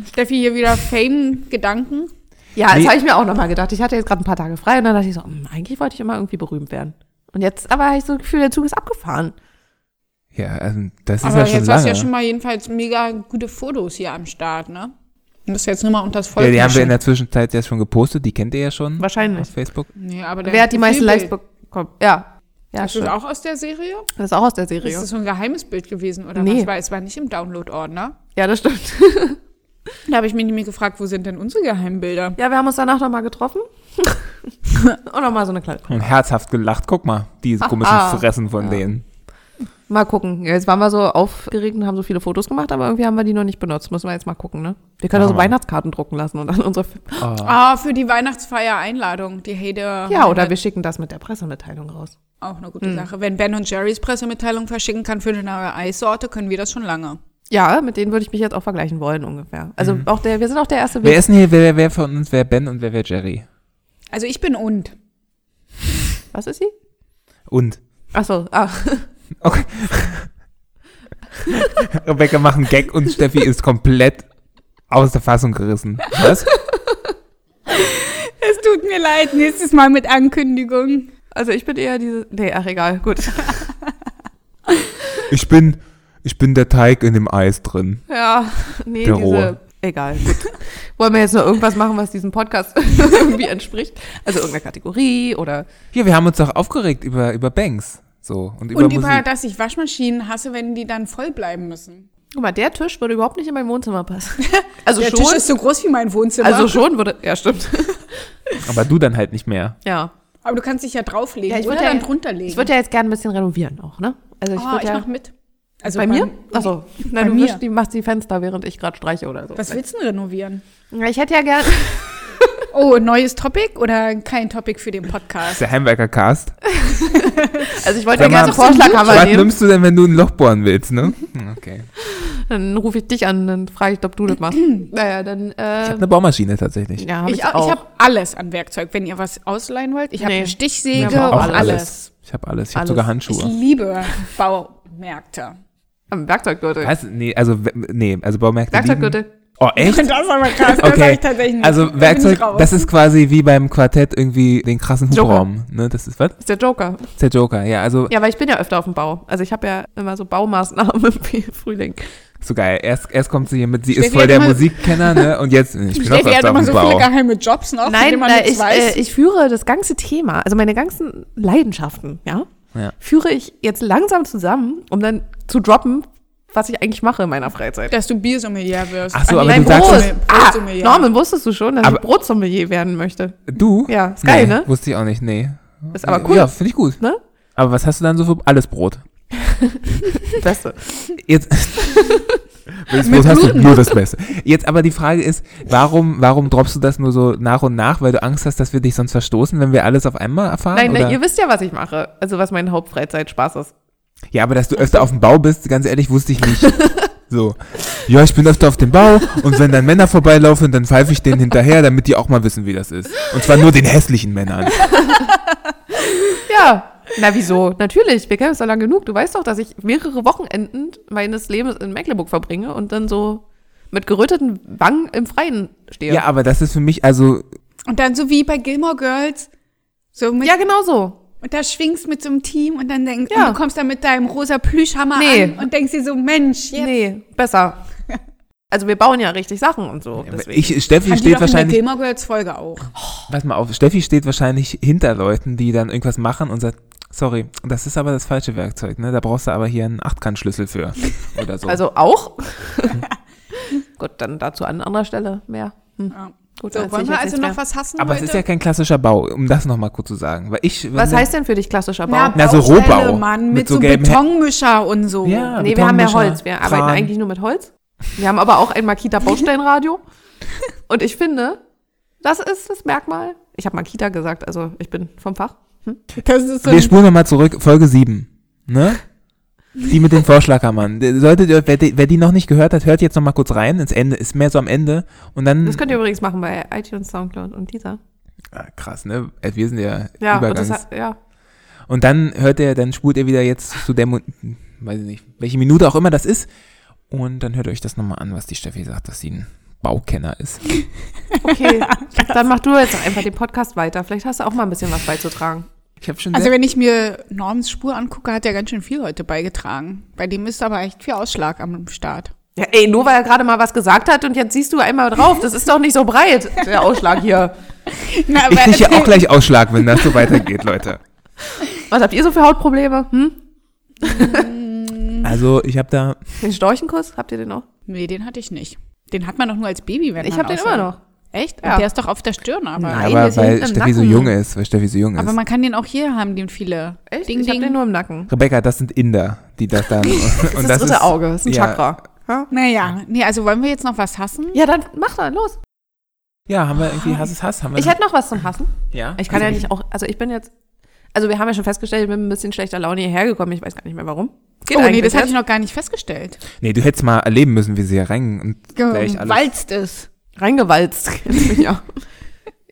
Steffi hier wieder Fame-Gedanken. Ja, das Nee. habe ich mir auch nochmal gedacht. Ich hatte jetzt gerade ein paar Tage frei und dann dachte ich so, hm, eigentlich wollte ich immer irgendwie berühmt werden. Und jetzt aber habe ich so das Gefühl, der Zug ist abgefahren. Ja, also das ist Aber ja schon jetzt hast lange. du ja schon mal jedenfalls mega gute Fotos hier am Start, ne? Und das jetzt nur mal unter das Volk ja, die haben wir mischen. in der Zwischenzeit ja schon gepostet, die kennt ihr ja schon. Wahrscheinlich. Auf Facebook. nee, aber der Wer hat die meisten Likes bekommen? Ja. Ja, Ist das stimmt. auch aus der Serie? Das ist auch aus der Serie. Ist das so ein geheimes Bild gewesen oder Nee. was? Weil es war nicht im Download-Ordner. Ja, das stimmt. Da habe ich mich nämlich gefragt, wo sind denn unsere Geheimbilder? Ja, wir haben uns danach nochmal getroffen. und nochmal so eine kleine. Und herzhaft gelacht. Guck mal, diese komischen Ah. Fressen von denen. Mal gucken. Ja, Jetzt waren wir so aufgeregt und haben so viele Fotos gemacht, aber irgendwie haben wir die noch nicht benutzt. Müssen wir jetzt mal gucken, ne? Wir können also wir. Weihnachtskarten drucken lassen und dann unsere. Oh. Ah, für die Weihnachtsfeier Einladung. Die Hede. Ja, oder wir schicken das mit der Pressemitteilung raus. Auch eine gute Hm. Sache. Wenn Ben und Jerry's Pressemitteilung verschicken kann für eine neue Eissorte, können wir das schon lange. Ja, mit denen würde ich mich jetzt auch vergleichen wollen ungefähr. Also auch der, wir sind auch der erste Wer ist denn hier, wer, wer von uns wäre Ben und wer wäre Jerry? Also ich bin und. Was ist sie? Und. Ach so, ah. Okay. Rebecca macht einen Gag und Steffi ist komplett aus der Fassung gerissen. Was? Es tut mir leid, nächstes Mal mit Ankündigung. Also ich bin eher diese. Nee, ach egal, gut. Ich bin, ich bin der Teig in dem Eis drin. Ja, nee, Der diese. Egal, gut. Wollen wir jetzt noch irgendwas machen, was diesem Podcast irgendwie entspricht? Also irgendeine Kategorie oder. Hier, wir haben uns doch aufgeregt über, über Banks. So. Und über Und über, Musik. dass ich Waschmaschinen hasse, wenn die dann voll bleiben müssen. Guck mal, der Tisch würde überhaupt nicht in mein Wohnzimmer passen. Also Der schon. Tisch ist so groß wie mein Wohnzimmer. also schon würde. Ja, stimmt. Aber du dann halt nicht mehr. Ja. Aber du kannst dich ja drauflegen Ja, ich oder ja- dann drunter legen. Ich würde ja jetzt gerne ein bisschen renovieren auch, ne? Also ich oh, würde ich ja. mach mit. Also bei mir? beim- Achso. bei Nein, du mir. wischst die, machst die Fenster, während ich gerade streiche oder so. Was willst du denn renovieren? Ja, ich hätte ja gern. Oh, neues Topic oder kein Topic für den Das Podcast? ist der Heimwerker-Cast. Also ich wollte gerne mal, Vorschlaghammer Was nehmen. nimmst du denn, wenn du ein Loch bohren willst, ne? Hm, Okay. Dann rufe ich dich an, dann frage ich, ob du das machst. naja, dann. Ich Äh, habe eine Bohrmaschine tatsächlich. ja, hab Ich, ich, ich habe alles an Werkzeug, wenn ihr was ausleihen wollt. Ich habe Nee. eine Stichsäge haben und alles. alles. Ich habe alles. Ich habe sogar Ich Handschuhe. liebe Baumärkte. Am Werkzeuggürtel. Was? Nee, also, nee, also Baumärkte lieben- Werkzeuggürtel. Oh, echt? Das ist aber krass, das Okay. tatsächlich nicht. Also Werkzeug, das ist quasi wie beim Quartett irgendwie den krassen. Hubraum. Ne? Das ist was? Das ist der Joker. Das ist der Joker, ja. Also Ja, weil ich bin ja öfter auf dem Bau. Also ich habe ja immer so Baumaßnahmen im Frühling. So geil. Erst, erst kommt sie hier mit, sie ist voll der Musikkenner, ne? Und jetzt, ich bin auch öfter auf immer dem so viele Bau. geheime Jobs noch, Nein, man na, nichts ich, weiß. äh, ich führe das ganze Thema, also meine ganzen Leidenschaften, ja, Ja. führe ich jetzt langsam zusammen, um dann zu droppen, was ich eigentlich mache in meiner Freizeit. dass du Biersommelier wirst. Ach so, aber nee, du sagst Brot- es- Ah. Norman, wusstest du schon, dass Aber- ich Brotsommelier werden möchte? Du? Ja, ist geil, nee, ne? Wusste ich auch nicht, nee. Ist aber cool, Ja, finde ich gut. ne? Aber was hast du dann so für alles Brot? Beste. Jetzt. Welches Mit Brot hast du? Nur das Beste. Jetzt aber die Frage ist, warum, warum droppst du das nur so nach und nach, weil du Angst hast, dass wir dich sonst verstoßen, wenn wir alles auf einmal erfahren? Nein, oder? ne, ihr wisst ja, was ich mache. Also was mein Hauptfreizeitspaß ist. Ja, aber dass du öfter auf dem Bau bist, ganz ehrlich, wusste ich nicht. So. Ja, ich bin öfter auf dem Bau und wenn dann Männer vorbeilaufen, dann pfeife ich denen hinterher, damit die auch mal wissen, wie das ist. Und zwar nur den hässlichen Männern. Ja. Na wieso? Natürlich, wir kennen uns da lang genug. Du weißt doch, dass ich mehrere Wochenenden meines Lebens in Mecklenburg verbringe und dann so mit geröteten Wangen im Freien stehe. Ja, aber das ist für mich, also, Und dann so wie bei Gilmore Girls, so mit, ja genau so. Und da schwingst mit so einem Team und dann denkst, Ja. und du kommst dann mit deinem rosa Plüschhammer Nee. an und denkst dir so, Mensch, jetzt Nee, besser. Also wir bauen ja richtig Sachen und so. deswegen. ich, Steffi kann steht doch in der wahrscheinlich, Folge auch. pass mal auf, Steffi steht wahrscheinlich hinter Leuten, die dann irgendwas machen und sagt, sorry, das ist aber das falsche Werkzeug, ne? Da brauchst du aber hier einen Achtkantschlüssel für. Oder so. Also auch? Gut, dann dazu an anderer Stelle mehr. Hm. Ja. Gut, So, wollen wir jetzt also noch was hassen aber heute? es ist ja kein klassischer Bau, um das nochmal kurz zu sagen. Weil ich, Was heißt denn für dich klassischer Bau? Na, Na, so Rohbau. Mann, Mit mit, so so, Betonmischer und so. Ja. nee, wir haben ja Holz. Wir Kran. arbeiten eigentlich nur mit Holz. Wir haben aber auch ein Makita Bausteinradio. Und ich finde, das ist das Merkmal. Ich habe Makita gesagt, also ich bin vom Fach. Das ist so Wir spulen nochmal zurück, Folge 7. Ne? Die mit den Vorschlaghammern. Solltet ihr, wer die, wer die noch nicht gehört hat, hört jetzt nochmal kurz rein ins Ende, ist mehr so am Ende. Und dann. Das könnt ihr übrigens machen bei iTunes, Soundcloud und dieser. Ah, krass, ne? Wir sind ja, Ja, und Übergangs. das hat, ja. Und dann hört ihr, dann spult ihr wieder jetzt zu der, Mo weiß ich nicht, welche Minute auch immer das ist. Und dann hört euch das nochmal an, was die Steffi sagt, dass sie ein Baukenner ist. Okay, dann mach du jetzt einfach den Podcast weiter. Vielleicht hast du auch mal ein bisschen was beizutragen. Ich habe schon also wenn ich mir Normans Spur angucke, hat er ganz schön viel heute beigetragen. Bei dem ist aber echt viel Ausschlag am Start. Ja, ey, nur weil er gerade mal was gesagt hat und jetzt siehst du einmal drauf. Das ist doch nicht so breit, der Ausschlag hier. Na, ich kriege ja auch gleich Ausschlag, wenn das so weitergeht, Leute. Was habt ihr so für Hautprobleme? Hm? Also ich habe da, Den Storchenkuss? Habt ihr den noch? Nee, den hatte ich nicht. Den hat man doch nur als Baby, wenn Ich man hab den aussah. immer noch. Echt? Ja. Der ist doch auf der Stirn, aber. Nein, aber ist weil Steffi so Nacken. jung ist, weil Steffi so jung Aber ist. man kann den auch hier haben, den viele. Echt? Ding, ich hab ding. den nur im Nacken. Rebecca, das sind Inder, die das dann. Das ist das dritte Auge, das ist ein ja, Chakra. Ja? Naja, nee, also wollen wir jetzt noch was hassen? ja, dann mach dann, los. Ja, haben wir irgendwie Hass ist Hass? Haben wir Ich hätte noch was zum Hassen. ja? Ich kann ja nicht auch, also ich bin jetzt, also wir haben ja schon festgestellt, ich bin ein bisschen schlechter Laune hierher gekommen. Ich weiß gar nicht mehr warum. Geht oh, nee, das hatte ich noch gar nicht festgestellt. Nee, du hättest mal erleben müssen, wie sie hier rein und gleich alles. Walzt es. Reingewalzt. ja.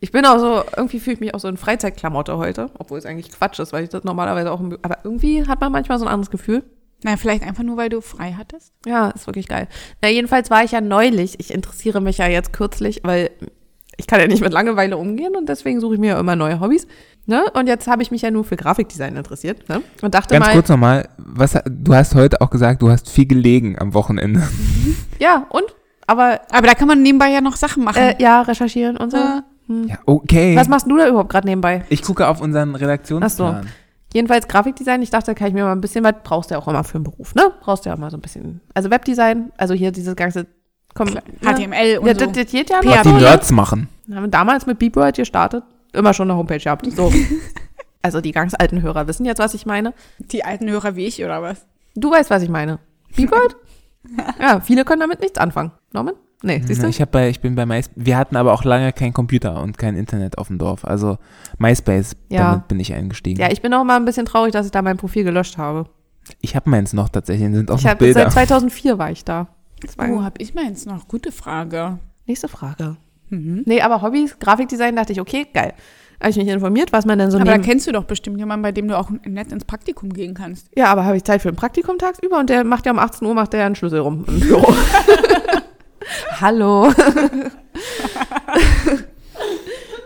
Ich bin auch so, irgendwie fühle ich mich auch so in Freizeitklamotte heute, obwohl es eigentlich Quatsch ist, weil ich das normalerweise auch, aber irgendwie hat man manchmal so ein anderes Gefühl. Na, vielleicht einfach nur, weil du frei hattest. Ja, ist wirklich geil. Na, jedenfalls war ich ja neulich, ich interessiere mich ja jetzt kürzlich, weil ich kann ja nicht mit Langeweile umgehen und deswegen suche ich mir ja immer neue Hobbys. Ne? Und jetzt habe ich mich ja nur für Grafikdesign interessiert ne? und dachte Ganz mal, kurz nochmal, was, du hast heute auch gesagt, du hast viel gelegen am Wochenende. ja, und? Aber Aber da kann man nebenbei ja noch Sachen machen. äh, ja, recherchieren und so. Äh, Ja, okay. Was machst du da überhaupt gerade nebenbei? ich gucke auf unseren Redaktionsplan. Jedenfalls Grafikdesign, ich dachte, kann ich mir mal ein bisschen, was brauchst du ja auch immer für einen Beruf, ne? Brauchst du ja auch mal so ein bisschen. Also Webdesign, also hier dieses ganze komm, ne? HTML und Ja, so. das, das geht ja. Was die Nerds machen. Haben wir damals mit Beebright gestartet, immer schon eine Homepage gehabt. So. also die ganz alten Hörer wissen jetzt, was ich meine. Die alten Hörer wie ich oder was? Du weißt, was ich meine. Beebright? ja, viele können damit nichts anfangen. Norman? Nee, siehst du? Ich, hab bei, ich bin bei MySpace. Wir hatten aber auch lange kein Computer und kein Internet auf dem Dorf. Also MySpace, Ja. damit bin ich eingestiegen. Ja, ich bin auch mal ein bisschen traurig, dass ich da mein Profil gelöscht habe. ich habe meins noch tatsächlich, sind auch Ich noch habe Bilder. seit 2004 war ich da. War Oh, hab ich meins noch? Gute Frage. nächste Frage. Mhm. Nee, aber Hobbys, Grafikdesign, dachte ich, okay, geil. Habe ich mich informiert, was man denn so Aber da kennst du doch bestimmt jemanden, bei dem du auch nett ins Praktikum gehen kannst. Ja, aber habe ich Zeit für ein Praktikum tagsüber und der macht ja um 18 Uhr macht der einen Schlüssel rum im Büro.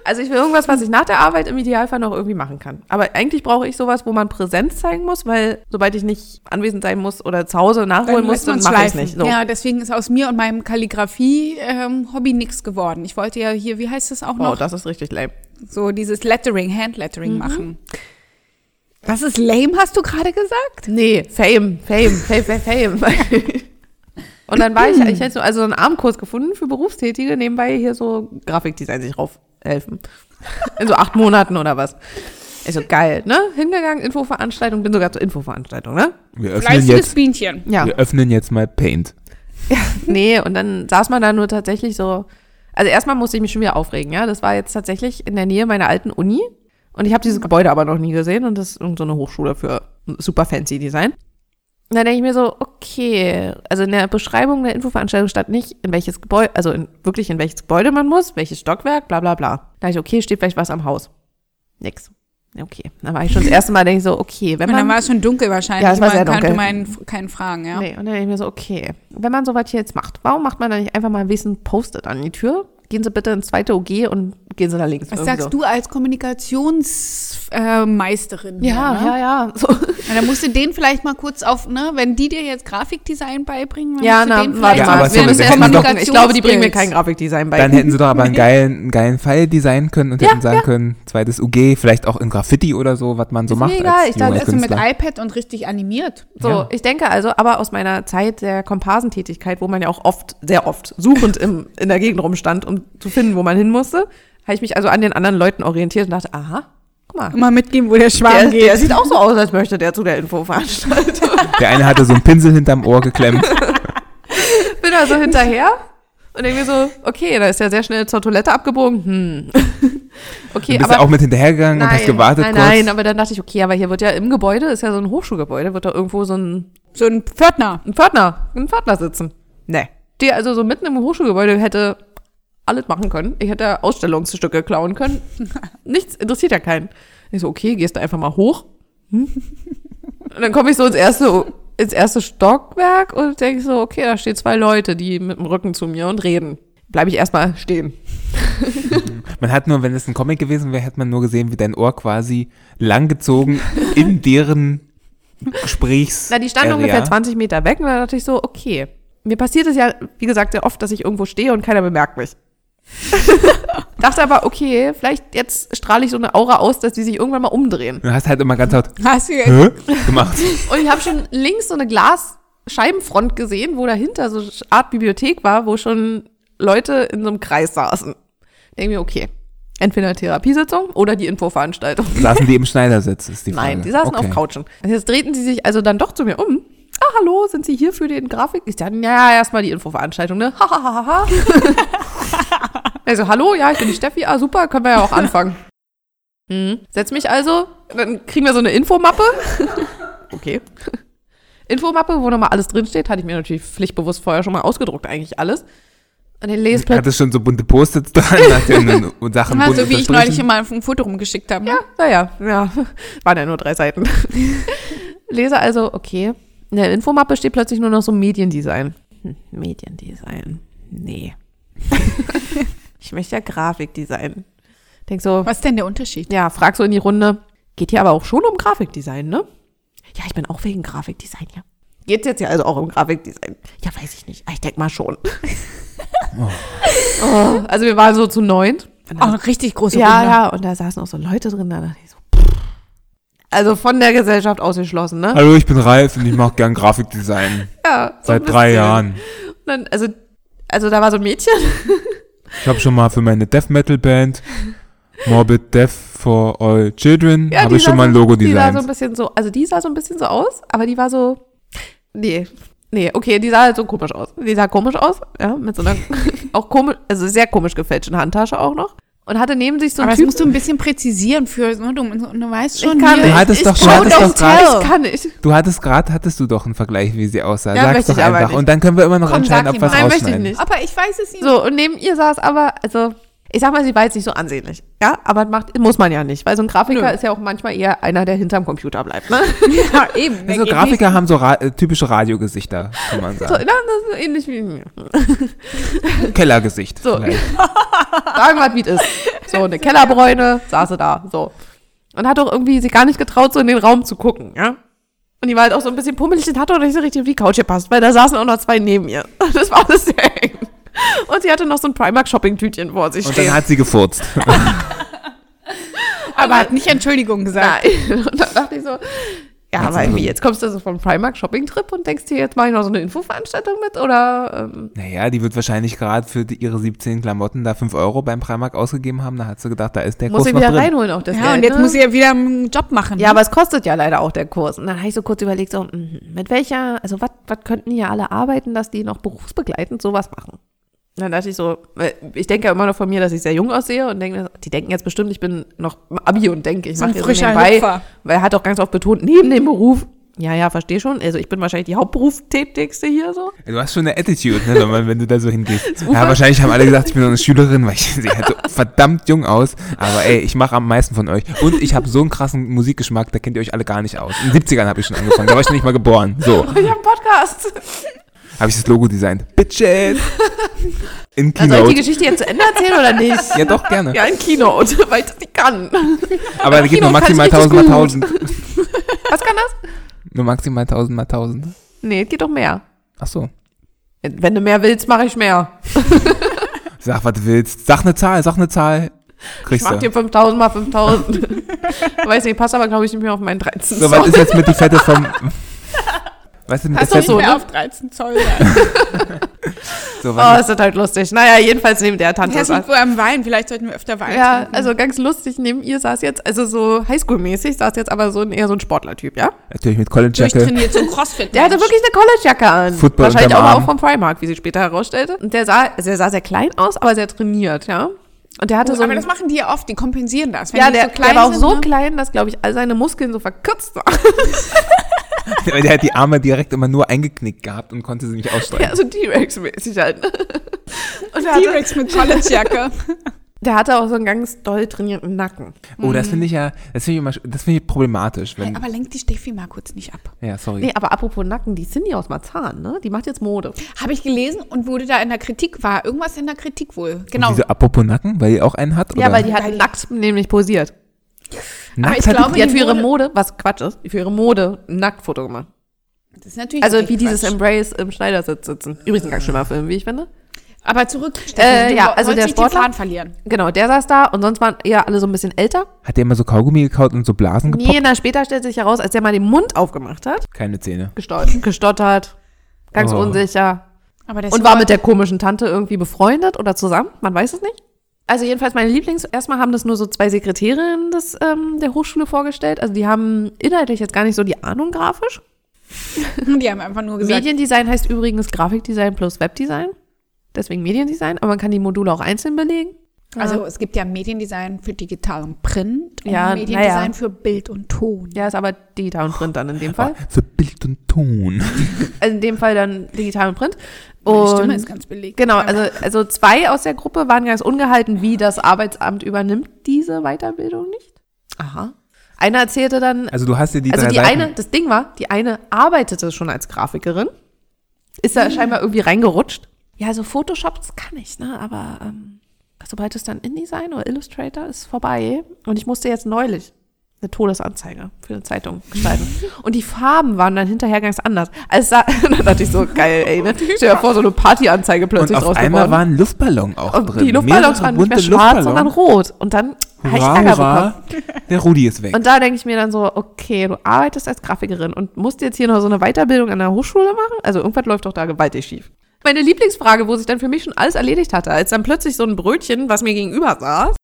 Also ich will irgendwas, was ich nach der Arbeit im Idealfall noch irgendwie machen kann. Aber eigentlich brauche ich sowas, wo man Präsenz zeigen muss, weil sobald ich nicht anwesend sein muss oder zu Hause nachholen muss, dann mache ich nicht. So. Ja, deswegen ist aus mir und meinem Kalligrafie-Hobby nichts geworden. Ich wollte ja hier, wie heißt das auch Oh, noch? das ist richtig lame. so dieses Lettering, Handlettering Mhm. machen. Das ist lame, hast du gerade gesagt? Nee, Fame, Fame, Fame, Fame, Fame. Und dann war ich, ich hätte so, also so einen Abendkurs gefunden für Berufstätige, nebenbei hier so Grafikdesign sich raufhelfen. In so acht Monaten oder was. Ich so, geil, ne? Hingegangen, Infoveranstaltung, bin sogar zur Infoveranstaltung, ne? Wir öffnen, Fleißiges jetzt, Bienchen. Ja. wir öffnen jetzt mal Paint. Nee, und dann saß man da nur tatsächlich so. Also erstmal musste ich mich schon wieder aufregen, ja. Das war jetzt tatsächlich in der Nähe meiner alten Uni. Und ich habe dieses Gebäude aber noch nie gesehen und das ist so eine Hochschule für super fancy Design. Und dann denke ich mir so, okay, also in der Beschreibung der Infoveranstaltung stand nicht, in welches Gebäude, also in, wirklich in welches Gebäude man muss, welches Stockwerk, bla bla bla. Da ich, okay, steht vielleicht was am Haus. Nix. Okay, dann war ich schon das erste Mal, denke ich so, okay, wenn Und dann man war es schon dunkel wahrscheinlich. Ja, es war man sehr konnte dunkel. meinen keinen fragen, ja. Nee, und dann denke ich mir so, okay, wenn man sowas hier jetzt macht, warum macht man da nicht einfach mal ein bisschen Post-it an die Tür? Gehen Sie bitte ins zweite OG und gehen Sie da links. Was sagst so. du als Kommunikationsmeisterin? Ja, ne? ja, ja. So. Na, dann musst du den vielleicht mal kurz auf, ne, wenn die dir jetzt Grafikdesign beibringen, dann Ja, musst du na, den warte vielleicht Ja, aber Wir müssen wir erst mal hätten doch- gucken. Ich glaube, die bringen mir kein. Grafikdesign bei. Dann hätten sie doch aber einen geilen, einen geilen Pfeil designen können und hätten sagen können, zweites UG, vielleicht auch in Graffiti oder so, was man so Ist macht mir egal, als ich dachte, mit iPad und richtig animiert. So, Ja. ich denke also, aber aus meiner Zeit der Komparsentätigkeit, wo man ja auch oft, sehr oft, suchend im, in der Gegend rumstand, um zu finden, wo man hin musste, habe ich mich also an den anderen Leuten orientiert und dachte, aha, guck mal, Immer mitgeben, wo der Schwarm der, geht. der sieht auch so aus, als möchte der zu der Infoveranstaltung. Der eine hatte so einen Pinsel hinterm Ohr geklemmt. Bin also hinterher und mir so, okay, da ist ja sehr schnell zur Toilette abgebogen. Hm. Okay, Du bist aber auch mit hinterhergegangen und hast gewartet nein, kurz. nein, aber dann dachte ich, okay, aber hier wird ja im Gebäude, ist ja so ein Hochschulgebäude, wird da irgendwo so ein, So ein Pförtner. ein Pförtner, ein Pförtner sitzen. Nee. Der also so mitten im Hochschulgebäude hätte alles machen können. Ich hätte Ausstellungsstücke klauen können. Nichts interessiert ja keinen. Ich so, okay, gehst du einfach mal hoch. Hm? Und dann komme ich so ins erste, ins erste Stockwerk und denke so, okay, da stehen zwei Leute, die mit dem Rücken zu mir und reden. Bleibe ich erstmal stehen. Man hat nur, wenn es ein Comic gewesen wäre, hätte man nur gesehen, wie dein Ohr quasi langgezogen in deren Gesprächs. Na, die standen Area. ungefähr 20 Meter weg und dann dachte ich so, okay. Mir passiert es ja, wie gesagt, sehr oft, dass ich irgendwo stehe und keiner bemerkt mich. dachte aber, okay, vielleicht jetzt strahle ich so eine Aura aus, dass die sich irgendwann mal umdrehen. Du hast halt immer ganz laut Hast du Hä? gemacht. Und ich habe schon links so eine Glasscheibenfront gesehen, wo dahinter so eine Art Bibliothek war, wo schon Leute in so einem Kreis saßen. Denke mir, okay, entweder eine Therapiesitzung oder die Infoveranstaltung. Saßen die im Schneidersitz, ist die Frage. Nein, die saßen okay. auf Couchen. Und jetzt drehten sie sich also dann doch zu mir um. Ah, hallo, sind Sie hier für den Grafik? Ich dachte, ja, erstmal die Infoveranstaltung, ne? Ha, ha, ha, ha. Also, hallo, ja, ich bin die Steffi. Ah, super, können wir ja auch anfangen. Hm. Setz mich also, dann kriegen wir so eine Infomappe. okay. Infomappe, wo nochmal alles drinsteht, hatte ich mir natürlich pflichtbewusst vorher schon mal ausgedruckt, eigentlich alles. Und den Lesplatz. Hattest schon so bunte Post-its nur und Sachen bunt so wie ich neulich immer ein Foto rumgeschickt habe. Ja, naja, ja. Waren ja nur drei Seiten. Lese also, okay. In der Infomappe steht plötzlich nur noch so Mediendesign. Hm, Mediendesign. Nee. Ich möchte ja Grafikdesign. Denk so, Was ist denn der Unterschied? ja, frag so in die Runde. Geht hier aber auch schon um Grafikdesign, ne? Ja, ich bin auch wegen Grafikdesign, ja. Geht jetzt ja also auch um Grafikdesign? Ja, weiß ich nicht. Ah, Ich denk mal schon. oh, also wir waren so zu neunt. Und Oh, eine richtig große ja, Runde. ja, und da saßen auch so Leute drin, da dachte ich so, pff. also von der Gesellschaft ausgeschlossen, ne? Hallo, ich bin Ralf und ich mache gern Grafikdesign. Ja, so Seit drei. Jahren. Und dann, also, also da war so ein Mädchen. Ich habe schon mal für meine Death Metal Band Morbid Death for All Children Ja, habe ich schon mal ein Logo Die sah so ein designt. bisschen so, also die sah so ein bisschen so aus, aber die war so, nee, nee, okay, die sah halt so komisch aus. Die sah komisch aus, ja, mit so einer, auch komisch, also sehr komisch gefälschten Handtasche auch noch. Und hatte neben sich so ein Aber das Typ. musst du ein bisschen präzisieren für, ne, du, du weißt schon, ich kann hier- Du nicht. hattest ich doch- du kann hattest doch grad- Ich kann nicht. Du hattest gerade, hattest du doch einen Vergleich, wie sie aussah. Ja, Sag's doch ich aber einfach. nicht. Und dann können wir immer noch Komm, entscheiden, ob wir es mal. Nein, möchte ich rausschneiden. nicht. aber ich weiß es nicht. So, und neben ihr saß aber, also, ich sag mal, sie war jetzt nicht so ansehnlich. Ja, aber macht, muss man ja nicht, weil so ein Grafiker Nö. ist ja auch manchmal eher einer, der hinterm Computer bleibt, ne? Ja, eben. Also Grafiker haben so ra äh, typische Radiogesichter, kann man So, sagen. na, das ist ähnlich wie mir. Kellergesicht. So. Sagen wir, wie es ist. So, eine Kellerbräune, saß sie da, so. Und hat auch irgendwie sich gar nicht getraut, so in den Raum zu gucken, ja. Und die war halt auch so ein bisschen pummelig und hat auch nicht so richtig auf die Couch gepasst, weil da saßen auch noch zwei neben ihr. Das war alles sehr eng. Und sie hatte noch so ein Primark-Shopping-Tütchen vor sich Und stehen. dann hat sie gefurzt. Aber hat nicht Entschuldigung gesagt. Nein. Und dann dachte ich so, ja, aber sie irgendwie, jetzt kommst du so vom Primark Shopping Trip und denkst dir, jetzt mache ich noch so eine Infoveranstaltung mit oder ähm, Naja, die wird wahrscheinlich gerade für die, ihre 17 Klamotten da 5 Euro beim Primark ausgegeben haben. Da hat sie gedacht, da ist der muss Kurs sie noch wieder drin. reinholen auch das Ja, Geld. und jetzt ne? muss sie ja wieder einen Job machen. ja, aber es kostet ja leider auch der Kurs. Und dann habe ich so kurz überlegt, so, mhm, mit welcher, also was was könnten hier alle arbeiten, dass die noch berufsbegleitend sowas machen? Dann dachte ich so, weil ich denke ja immer noch von mir, dass ich sehr jung aussehe und denke, die denken jetzt bestimmt, ich bin noch Abi und denke, ich So mache so nebenbei, Hüpfer. weil er hat auch ganz oft betont, neben dem Beruf, ja, ja, verstehe schon, also ich bin wahrscheinlich die Hauptberufstätigste hier so. Du hast schon eine Attitude, ne, wenn, du da so hingehst. Ja, wahrscheinlich haben alle gesagt, ich bin so eine Schülerin, weil ich sie halt so verdammt jung aus. Aber ey, ich mache am meisten von euch. Und ich habe so einen krassen Musikgeschmack, da kennt ihr euch alle gar nicht aus. In den 70ern habe ich schon angefangen, da war ich noch nicht mal geboren. So, Ich habe einen Podcast. Habe ich das Logo designt. Bitches! In Dann soll ich die Keynote. Geschichte jetzt zu Ende erzählen oder nicht? Ja, doch, gerne. Ja, in Keynote, weil ich das nicht kann. Aber da geht nur Keynote ich maximal richtig 1000 mal gut. 1000. Was kann das? Nur maximal 1000 mal 1000. Nee, es geht doch mehr. Ach so. Wenn du mehr willst, mache ich mehr. Sag, was du willst. Sag eine Zahl, sag eine Zahl. Ich Kriegst mach du. dir 5000 mal 5000. Weiß nicht, passt aber, glaube ich, nicht mehr auf meinen 13 So, was ist jetzt mit die Fette vom... Hast du Fette? nicht mehr ne? auf 13 Zoll. So, Oh, das halt lustig. Naja, jedenfalls neben der Tante. Er saß- ist wohl am Wein. Vielleicht sollten wir öfter Wein ja, trinken. also ganz lustig, neben ihr saß jetzt, also so Highschool-mäßig, saß jetzt aber so ein, eher so ein Sportlertyp, ja? Natürlich mit College-Jacke. durchtrainiert, so ein Crossfit. Der hatte wirklich eine College-Jacke an. Football Wahrscheinlich auch, Arm. auch vom Primark, wie sie später herausstellte. Und der sah, also der sah sehr klein aus, aber sehr trainiert, ja? Und der hatte Oh, so aber das machen die ja oft, die kompensieren das. Wenn ja, die der, so klein der war auch sind, so ne? klein, dass, glaube ich, all seine Muskeln so verkürzt waren. Weil der hat die Arme direkt immer nur eingeknickt gehabt und konnte sie nicht ausstrecken. Ja, so T-Rex-mäßig halt. ne? Und der hatte, T-Rex mit Collegejacke. der hatte auch so einen ganz doll trainierten Nacken. Oh, das finde ich ja, das finde ich immer, das finde ich problematisch, wenn, Hey, aber lenkt die Steffi mal kurz nicht ab. ja, sorry. Nee, aber apropos Nacken, die Cindy aus Marzahn, ne? Die macht jetzt Mode. Habe ich gelesen und wurde da in der Kritik, war irgendwas in der Kritik wohl. Genau. Diese apropos Nacken, weil die auch einen hat? Ja, oder? weil die hat nackt nämlich posiert. Aber Nackt ich hat die- glaube, Die hat für ihre Mode- was Quatsch ist, für ihre Mode ein Nacktfoto gemacht. Das ist natürlich Also wie dieses Quatsch. Embrace im Schneidersitz sitzen. Übrigens ein ganz schlimmer Film, wie ich finde. Aber zurück, Steffi, Äh, du ja, also der Sportler- Faden verlieren. Genau, der saß da und sonst waren eher alle so ein bisschen älter. Hat der immer so Kaugummi gekaut und so Blasen gepoppt? Nee, na, später stellt sich heraus, als der mal den Mund aufgemacht hat, Keine Zähne. gestottert, gestottert ganz Oh. unsicher Aber der und war mit der komischen Tante irgendwie befreundet oder zusammen, man weiß es nicht. Also jedenfalls meine Lieblings, erstmal haben das nur so zwei Sekretärinnen des, ähm, der Hochschule vorgestellt. Also die haben inhaltlich jetzt gar nicht so die Ahnung grafisch. Die haben einfach nur gesagt, Mediendesign heißt übrigens Grafikdesign plus Webdesign. Deswegen Mediendesign, aber man kann die Module auch einzeln belegen. also es gibt ja Mediendesign für Digital und Print und Ja, Mediendesign naja. für Bild und Ton. Ja, ist aber digital und Print dann in dem Fall. Für Bild und Ton. Also in dem Fall dann digital und Print. Meine Und Stimme ist ganz belegt. genau, also, also zwei aus der Gruppe waren ganz ungehalten, wie das Arbeitsamt übernimmt diese Weiterbildung nicht. Aha. Einer erzählte dann, Also du hast dir die also drei die Seiten, eine, das Ding war, die eine arbeitete schon als Grafikerin, ist da scheinbar irgendwie reingerutscht. Ja, also Photoshop, das kann ich, ne, aber ähm, sobald es dann InDesign oder Illustrator ist vorbei und ich musste jetzt neulich eine Todesanzeige für eine Zeitung gestalten. Und die Farben waren dann hinterher ganz anders. Also sah, dann dachte ich so, geil, ey, ne? Stell dir vor, so eine Partyanzeige und plötzlich auf draus einmal geworden. war ein Luftballon auch Und drin. die Luftballons Mehrere waren nicht mehr schwarz, sondern rot. Und dann habe ich Ärger bekommen. hurra. Der Rudi ist weg. Und da denke ich mir dann so, okay, du arbeitest als Grafikerin und musst jetzt hier noch so eine Weiterbildung an der Hochschule machen? Also irgendwas läuft doch da gewaltig schief. Meine Lieblingsfrage, wo sich dann für mich schon alles erledigt hatte, als dann plötzlich so ein Brötchen, was mir gegenüber saß,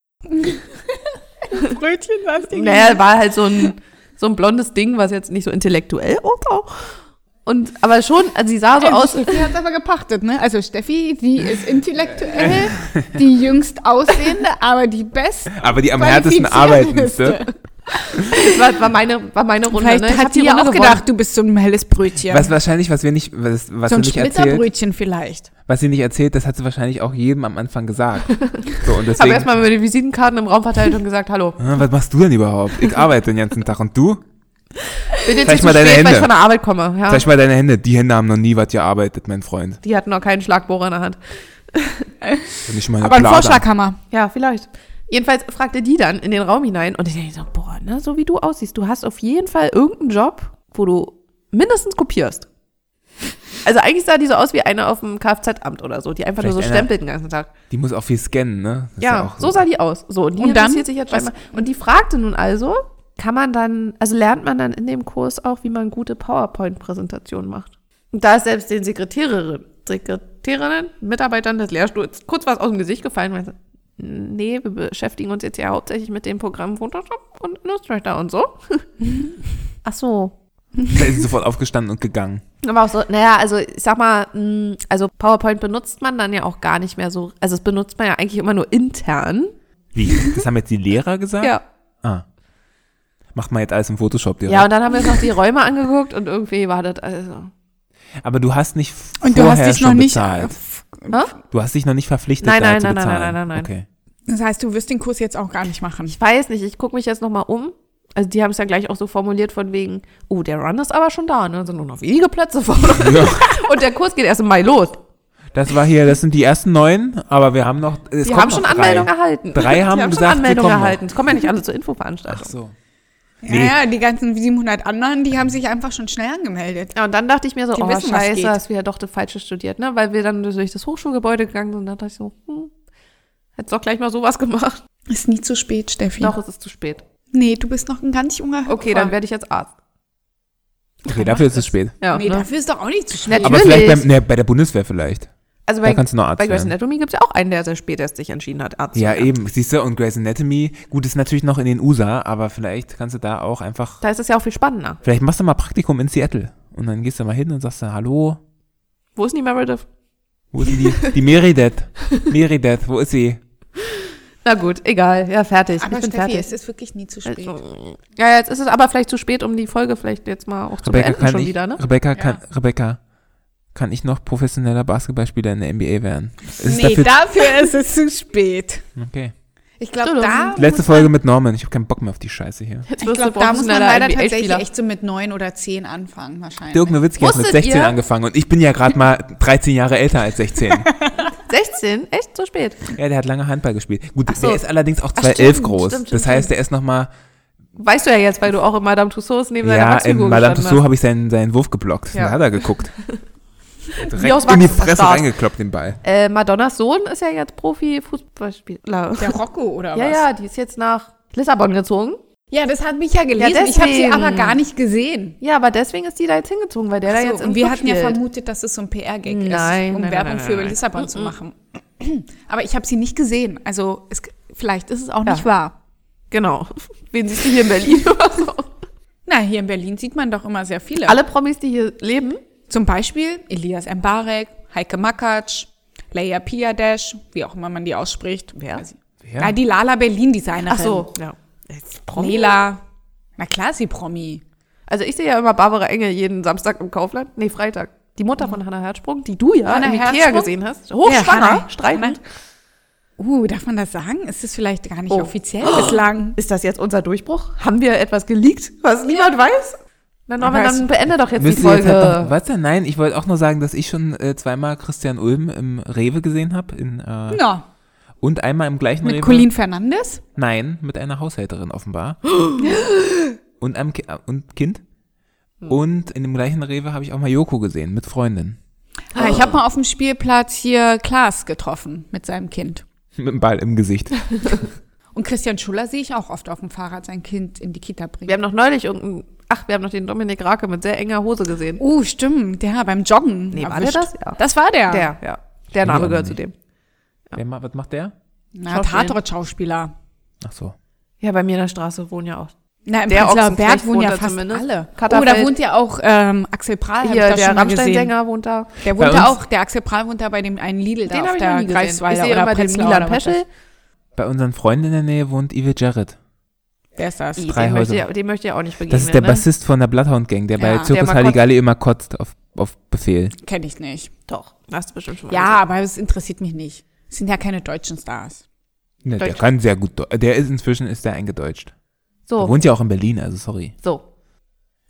Brötchen, was die naja, war halt so ein, so ein blondes Ding, was jetzt nicht so intellektuell aussah. Und, aber schon, also sie sah so aus, Steffi hat aber gepachtet, ne? Also Steffi, die ist intellektuell, die jüngst aussehende, aber die best Aber die am härtesten arbeitendste. das war, war, meine, war meine Runde. Vielleicht ne? Ich hat die ja auch gewonnen. gedacht, du bist so ein helles Brötchen. Was wahrscheinlich, was wir nicht, was, was so sie ein nicht erzählt, Splitterbrötchen vielleicht. Was sie nicht erzählt, das hat sie wahrscheinlich auch jedem am Anfang gesagt. So, und Habe deswegen, erstmal mir die Visitenkarten im Raum verteilt und gesagt, hallo, Ah, was machst du denn überhaupt? Ich arbeite den ganzen Tag und du? bin jetzt Zeig nicht mal deine spät, weil Hände. ich von der Arbeit komme. Ja. Zeig mal deine Hände. Die Hände haben noch nie was gearbeitet, mein Freund. Die hatten noch keinen Schlagbohrer in der Hand. Nicht mal eine Aber ein. Vorschlaghammer. Ja, vielleicht. Jedenfalls fragte die dann in den Raum hinein und ich denke so, boah, ne, so wie du aussiehst, du hast auf jeden Fall irgendeinen Job, wo du mindestens kopierst. Also eigentlich sah die so aus wie eine auf dem Kfz-Amt oder so, die einfach nur so Vielleicht einer- stempelt den ganzen Tag. Die muss auch viel scannen, ne? Das Ja, auch so sah die aus. So, und die Und dann? interessiert sich jetzt scheinbar. Und die fragte nun also, kann man dann, also lernt man dann in dem Kurs auch, wie man gute PowerPoint-Präsentationen macht. Und da ist selbst den Sekretärinnen, Sekretärinnen, Mitarbeitern des Lehrstuhls kurz was aus dem Gesicht gefallen, weil sie, nee, wir beschäftigen uns jetzt ja hauptsächlich mit dem Programm Photoshop und Illustrator und so. Ach so. Da ist sie sofort aufgestanden und gegangen. Aber auch so, naja, also ich sag mal, mh, also PowerPoint benutzt man dann ja auch gar nicht mehr so, also das benutzt man ja eigentlich immer nur intern. Wie? Das haben jetzt die Lehrer gesagt? Ja. Ah. Macht man jetzt alles im Photoshop direkt. Ja, und dann haben wir uns noch die Räume angeguckt und irgendwie war das also. Aber du hast nicht Und du vorher hast dich schon noch nicht. bezahlt. Du hast dich noch nicht verpflichtet, Nein, da nein, zu nein, nein, nein, nein, nein, nein. Okay. Das heißt, du wirst den Kurs jetzt auch gar nicht machen. Ich weiß nicht, ich gucke mich jetzt nochmal um. Also die haben es ja gleich auch so formuliert von wegen, oh, der Run ist aber schon da, ne? Sind nur noch wenige Plätze vor. Ja, und der Kurs geht erst im Mai los. das war hier, das sind die ersten neun, aber wir haben noch. Es Die kommt haben schon drei. erhalten. Drei haben die haben gesagt, schon Anmeldungen wir kommen noch. erhalten. Es kommen ja nicht alle zur Ach Infoveranstaltung. so. Ja, Nee. ja, die ganzen 700 anderen, die haben sich einfach schon schnell angemeldet. Ja, und dann dachte ich mir so, Die oh wissen, was scheiße, hast du ja doch das Falsche studiert, ne? Weil wir dann durch das Hochschulgebäude gegangen sind. Da dachte ich so, hm, hättest doch gleich mal sowas gemacht. Ist nie zu spät, Steffi. Doch, es ist zu spät. Nee, du bist noch ein ganz junger Hüpfer. Okay, dann werde ich jetzt Arzt. Okay, dafür ist es spät. Ja, Nee, ne? dafür ist doch auch nicht zu spät. Aber Natürlich. vielleicht beim, ne, bei der Bundeswehr vielleicht. Also Da bei, kannst du noch Arzt bei Grey's werden. Anatomy gibt es ja auch einen, der sehr spät erst sich entschieden hat, Arzt Ja, zu werden. eben. Siehst du, und Grey's Anatomy, gut, ist natürlich noch in den USA, aber vielleicht kannst du da auch einfach. Da ist es ja auch viel spannender. Vielleicht machst du mal Praktikum in Seattle. Und dann gehst du mal hin und sagst du, hallo, Wo ist die Meredith? wo ist denn die? Die Meredith. Meredith, wo ist sie? Na gut, egal. Ja, fertig. Aber ich bin Steffi, fertig. es ist wirklich nie zu spät. Also, ja, jetzt ist es aber vielleicht zu spät, um die Folge vielleicht jetzt mal auch zu Rebecca, beenden kann schon ich, wieder, ne? Rebecca, kann, Rebecca, kann ich noch professioneller Basketballspieler in der NBA werden? Ist nee, dafür, dafür ist es zu spät. okay. Ich glaube, da, Letzte muss Folge mit Norman. Ich habe keinen Bock mehr auf die Scheiße hier. Jetzt ich glaube, da muss man leider tatsächlich echt so mit neun oder zehn anfangen, wahrscheinlich. Dirk Nowitzki hat mit Wusstet 16 ihr- angefangen und ich bin ja gerade mal 13 Jahre älter als 16. 16? Echt? So spät? ja, der hat lange Handball gespielt. Gut, so. der ist allerdings auch Ach, 2,11 stimmt, groß. stimmt, das stimmt, heißt, der ist nochmal, Weißt du ja jetzt, weil du auch in Madame Tussauds neben deiner ja, in Wachsfigur Madame gestanden Tussauds habe ich seinen, seinen Wurf geblockt. Ja. Da hat er geguckt. Wie Direkt aus in die Fresse stark. reingekloppt, den Ball. Äh, Madonnas Sohn ist ja jetzt Profi-Fußballspieler. Der Rocco oder Ja, was? ja, die ist jetzt nach Lissabon gezogen. Ja, das hat mich ja gelesen. Ja, ich habe sie aber gar nicht gesehen. Ja, aber deswegen ist die da jetzt hingezogen, weil der da So, jetzt im und wir Club hatten ja spielt. vermutet, dass es so ein PR-Gag ist, um nein, Werbung nein, für nein. Lissabon zu machen. Aber ich habe sie nicht gesehen. Also es, vielleicht ist es auch Ja. nicht wahr. Genau. Wen siehst du hier in Berlin oder so? Na, hier in Berlin sieht man doch immer sehr viele. Alle Promis, die hier leben, Zum Beispiel Elias Mbarek, Heike Makatsch, Leia Piadesh, wie auch immer man die ausspricht. Wer? Na, die Lala Berlin-Designerin. ach so, ja. Jetzt Promi? Lela. Na klar, sie Promi. Also ich sehe ja immer Barbara Engel jeden Samstag im Kaufland. Nee, Freitag. Die Mutter von Hannah Herzsprung, die du ja Hannah im Ikea Herzsprung? gesehen hast. Hochschwanger, Hannah- streitend. Uh, darf man das sagen? Ist das vielleicht gar nicht Oh. offiziell bislang? Ist das jetzt unser Durchbruch? Haben wir etwas geleakt, was niemand weiß? Norman, Aber dann beende doch jetzt die ihr jetzt Folge. halt was denn? Nein, ich wollte auch nur sagen, dass ich schon äh, zweimal Christian Ulm im Rewe gesehen habe. Äh, Ja. Und einmal im gleichen Mit Rewe. Colleen Fernandes? Nein, mit einer Haushälterin offenbar. und einem Ki äh, und Kind. Und in dem gleichen Rewe habe ich auch mal Joko gesehen, mit Freundin. Ah, ich habe mal auf dem Spielplatz hier Klaas getroffen mit seinem Kind. Mit dem Ball im Gesicht. Und Christian Schuller sehe ich auch oft auf dem Fahrrad sein Kind in die Kita bringen. Wir haben noch neulich irgendeinen, ach, wir haben noch den Dominik Rake mit sehr enger Hose gesehen. Oh, stimmt. Der beim Joggen. Nee, war erwischt. der das? Ja. Das war der. Der, ja. Der Name gehört zu dem. Wer ma- was macht der? Na. Tatort-Schauspieler. Ach so. Ja, bei mir in der Straße wohnen ja auch. Na, im Der Prenzlauer Berg wohnen ja wohnt da fast zumindest. alle. Katterfeld. Oh, da wohnt ja auch ähm, Axel Prahl. hab Hier, ich da der schon mal gesehen. Rammstein-Sänger wohnt da. Der Bei wohnt ja uns- auch, der Axel Prahl wohnt da bei dem einen Lidl da Den auf habe ich noch der nie gesehen. Ich Greifswalder sehe oder immer den Prenzlauer Milan oder was Peschel. Bei unseren Freunden in der Nähe wohnt Evil Jarrett. Wer ist das? Drei Den möchte, Häuser. ich, den möchte ich auch nicht begegnen. Das ist der ne? Bassist von der Bloodhound Gang, der Ja, bei der Zirkus mal Halligalli immer kotzt auf, auf Befehl. Kenn ich nicht. Doch, hast du bestimmt schon mal Ja, aber es interessiert mich nicht. Sind ja keine deutschen Stars. Ne, der Deutsch. kann sehr gut. Der ist inzwischen ist der eingedeutscht. So, wohnt ja auch in Berlin, also sorry. so.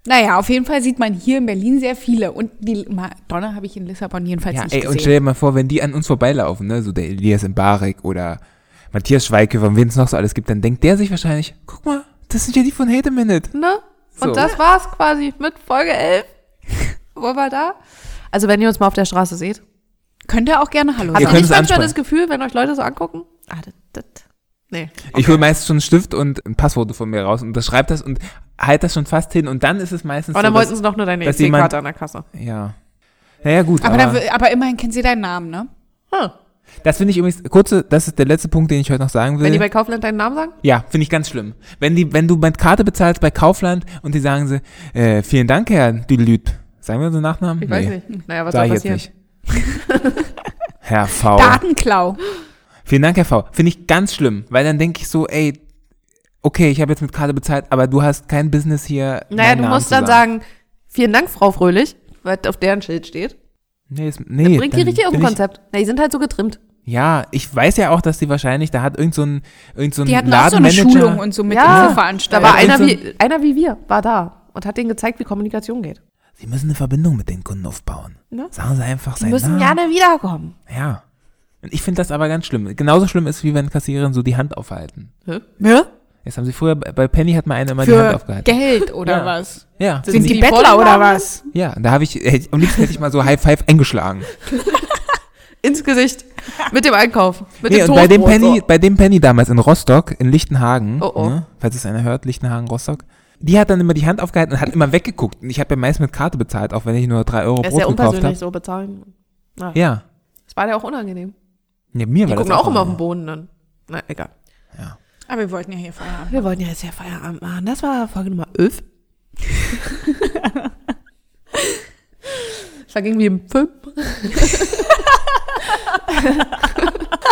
Naja, auf jeden Fall sieht man hier in Berlin sehr viele. Und die Madonna habe ich in Lissabon jedenfalls Ja, nicht ey, und gesehen. stell dir mal vor, wenn die an uns vorbeilaufen, ne, so der Elias Mbarek oder Matthias Schweighöfer und wen es noch so alles gibt, dann denkt der sich wahrscheinlich, guck mal, das sind ja die von Hate a Minute. Ne? Und So. das war's quasi mit Folge 11. Wo war da? Also wenn ihr uns mal auf der Straße seht. Könnt ihr auch gerne Hallo Habt Ihr sagen. nicht manchmal das Gefühl, wenn euch Leute so angucken? Ah, das, das. Nee. Ich hole meistens schon einen Stift und ein Passfoto von mir raus und das schreibt das und halt das schon fast hin und dann ist es meistens Aber dann so, wollten dass, sie doch nur deine EC-Karte an der Kasse. ja. Naja, gut, Aber, aber, aber immerhin kennen sie deinen Namen, ne? Hm. das finde ich übrigens, kurze, das ist der letzte Punkt, den ich heute noch sagen will. Wenn die bei Kaufland deinen Namen sagen? Ja, finde ich ganz schlimm. Wenn die, wenn du mit Karte bezahlst bei Kaufland und die sagen sie, äh, vielen Dank, Herr Düdelüt. Sagen wir unseren Nachnamen? Ich weiß nicht. Naja, was Sag soll ich jetzt passieren? nicht. Herr V. Datenklau. Vielen Dank, Herr V. Finde ich ganz schlimm, weil dann denke ich so, ey, okay, ich habe jetzt mit Karte bezahlt, aber du hast kein Business hier. Naja, du Namen musst dann sagen, vielen Dank, Frau Fröhlich, weil auf deren Schild steht. Nee, ist, nee Bringt die dann richtig auf dem ich- Konzept. Na, die sind halt so getrimmt. Ja, ich weiß ja auch, dass die wahrscheinlich, da hat irgend so ein, irgend so ein Die hatten auch so eine Ladenmanager. Schulung und so mit Ja, Infoveranstaltungen. Da war Ja, einer irgend wie, einer wie wir, war da und hat denen gezeigt, wie Kommunikation geht. Sie müssen eine Verbindung mit den Kunden aufbauen. Ne? Sagen Sie einfach Die seinen müssen Namen. gerne wiederkommen. Ja. Und ich finde das aber ganz schlimm. Genauso schlimm ist, wie wenn Kassiererinnen so die Hand aufhalten. Ne? Jetzt haben sie früher, bei Penny hat mal eine immer die Hand Für aufgehalten. Geld oder Ja. was? Ja, Sind die die vor Bettler oder was? ja, da habe ich, hätte, am liebsten hätte ich mal so High Five eingeschlagen. Ins Gesicht. Mit dem Einkauf. Mit Nee, dem und bei dem Penny, bei dem Penny damals in Rostock, in Lichtenhagen, Oh, oh. Ne, falls es einer hört, Lichtenhagen, Rostock, die hat dann immer die Hand aufgehalten und hat immer weggeguckt. Und ich habe ja meist mit Karte bezahlt, auch wenn ich nur drei Euro. Er ist ja unpersönlich so bezahlen. Na, Ja. Das war ja auch unangenehm. ja, mir Die war gucken das auch immer auf den Boden dann. Na, egal. Aber wir wollten ja hier Feierabend. Wir wollten ja jetzt ja Feierabend machen. Das war Folge Nummer 11. das ging wie im Film.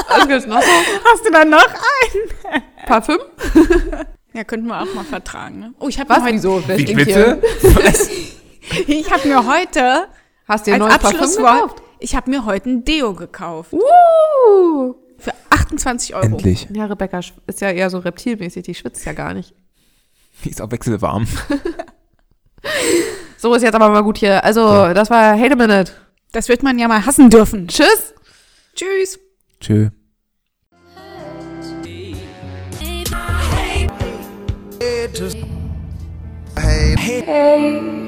Was gibt's noch? Hast du dann noch ein? Parfüm? Ja, könnten wir auch mal vertragen. Ne? Oh, ich habe Was? mir, heute- Wieso? Wer Wie stinkt bitte? ich hab mir heute Hast du dir neues Abschlusswort, gekauft? ich habe mir heute ein Deo gekauft. Uh. Für 28 Euro. Endlich. Ja, Rebecca ist ja eher so reptilmäßig, die schwitzt ja gar nicht. Die ist auch wechselwarm. So ist jetzt aber mal gut hier. Also, das war Hate a Minute. Das wird man ja mal hassen dürfen. Tschüss. Tschüss. Tschö. Hey.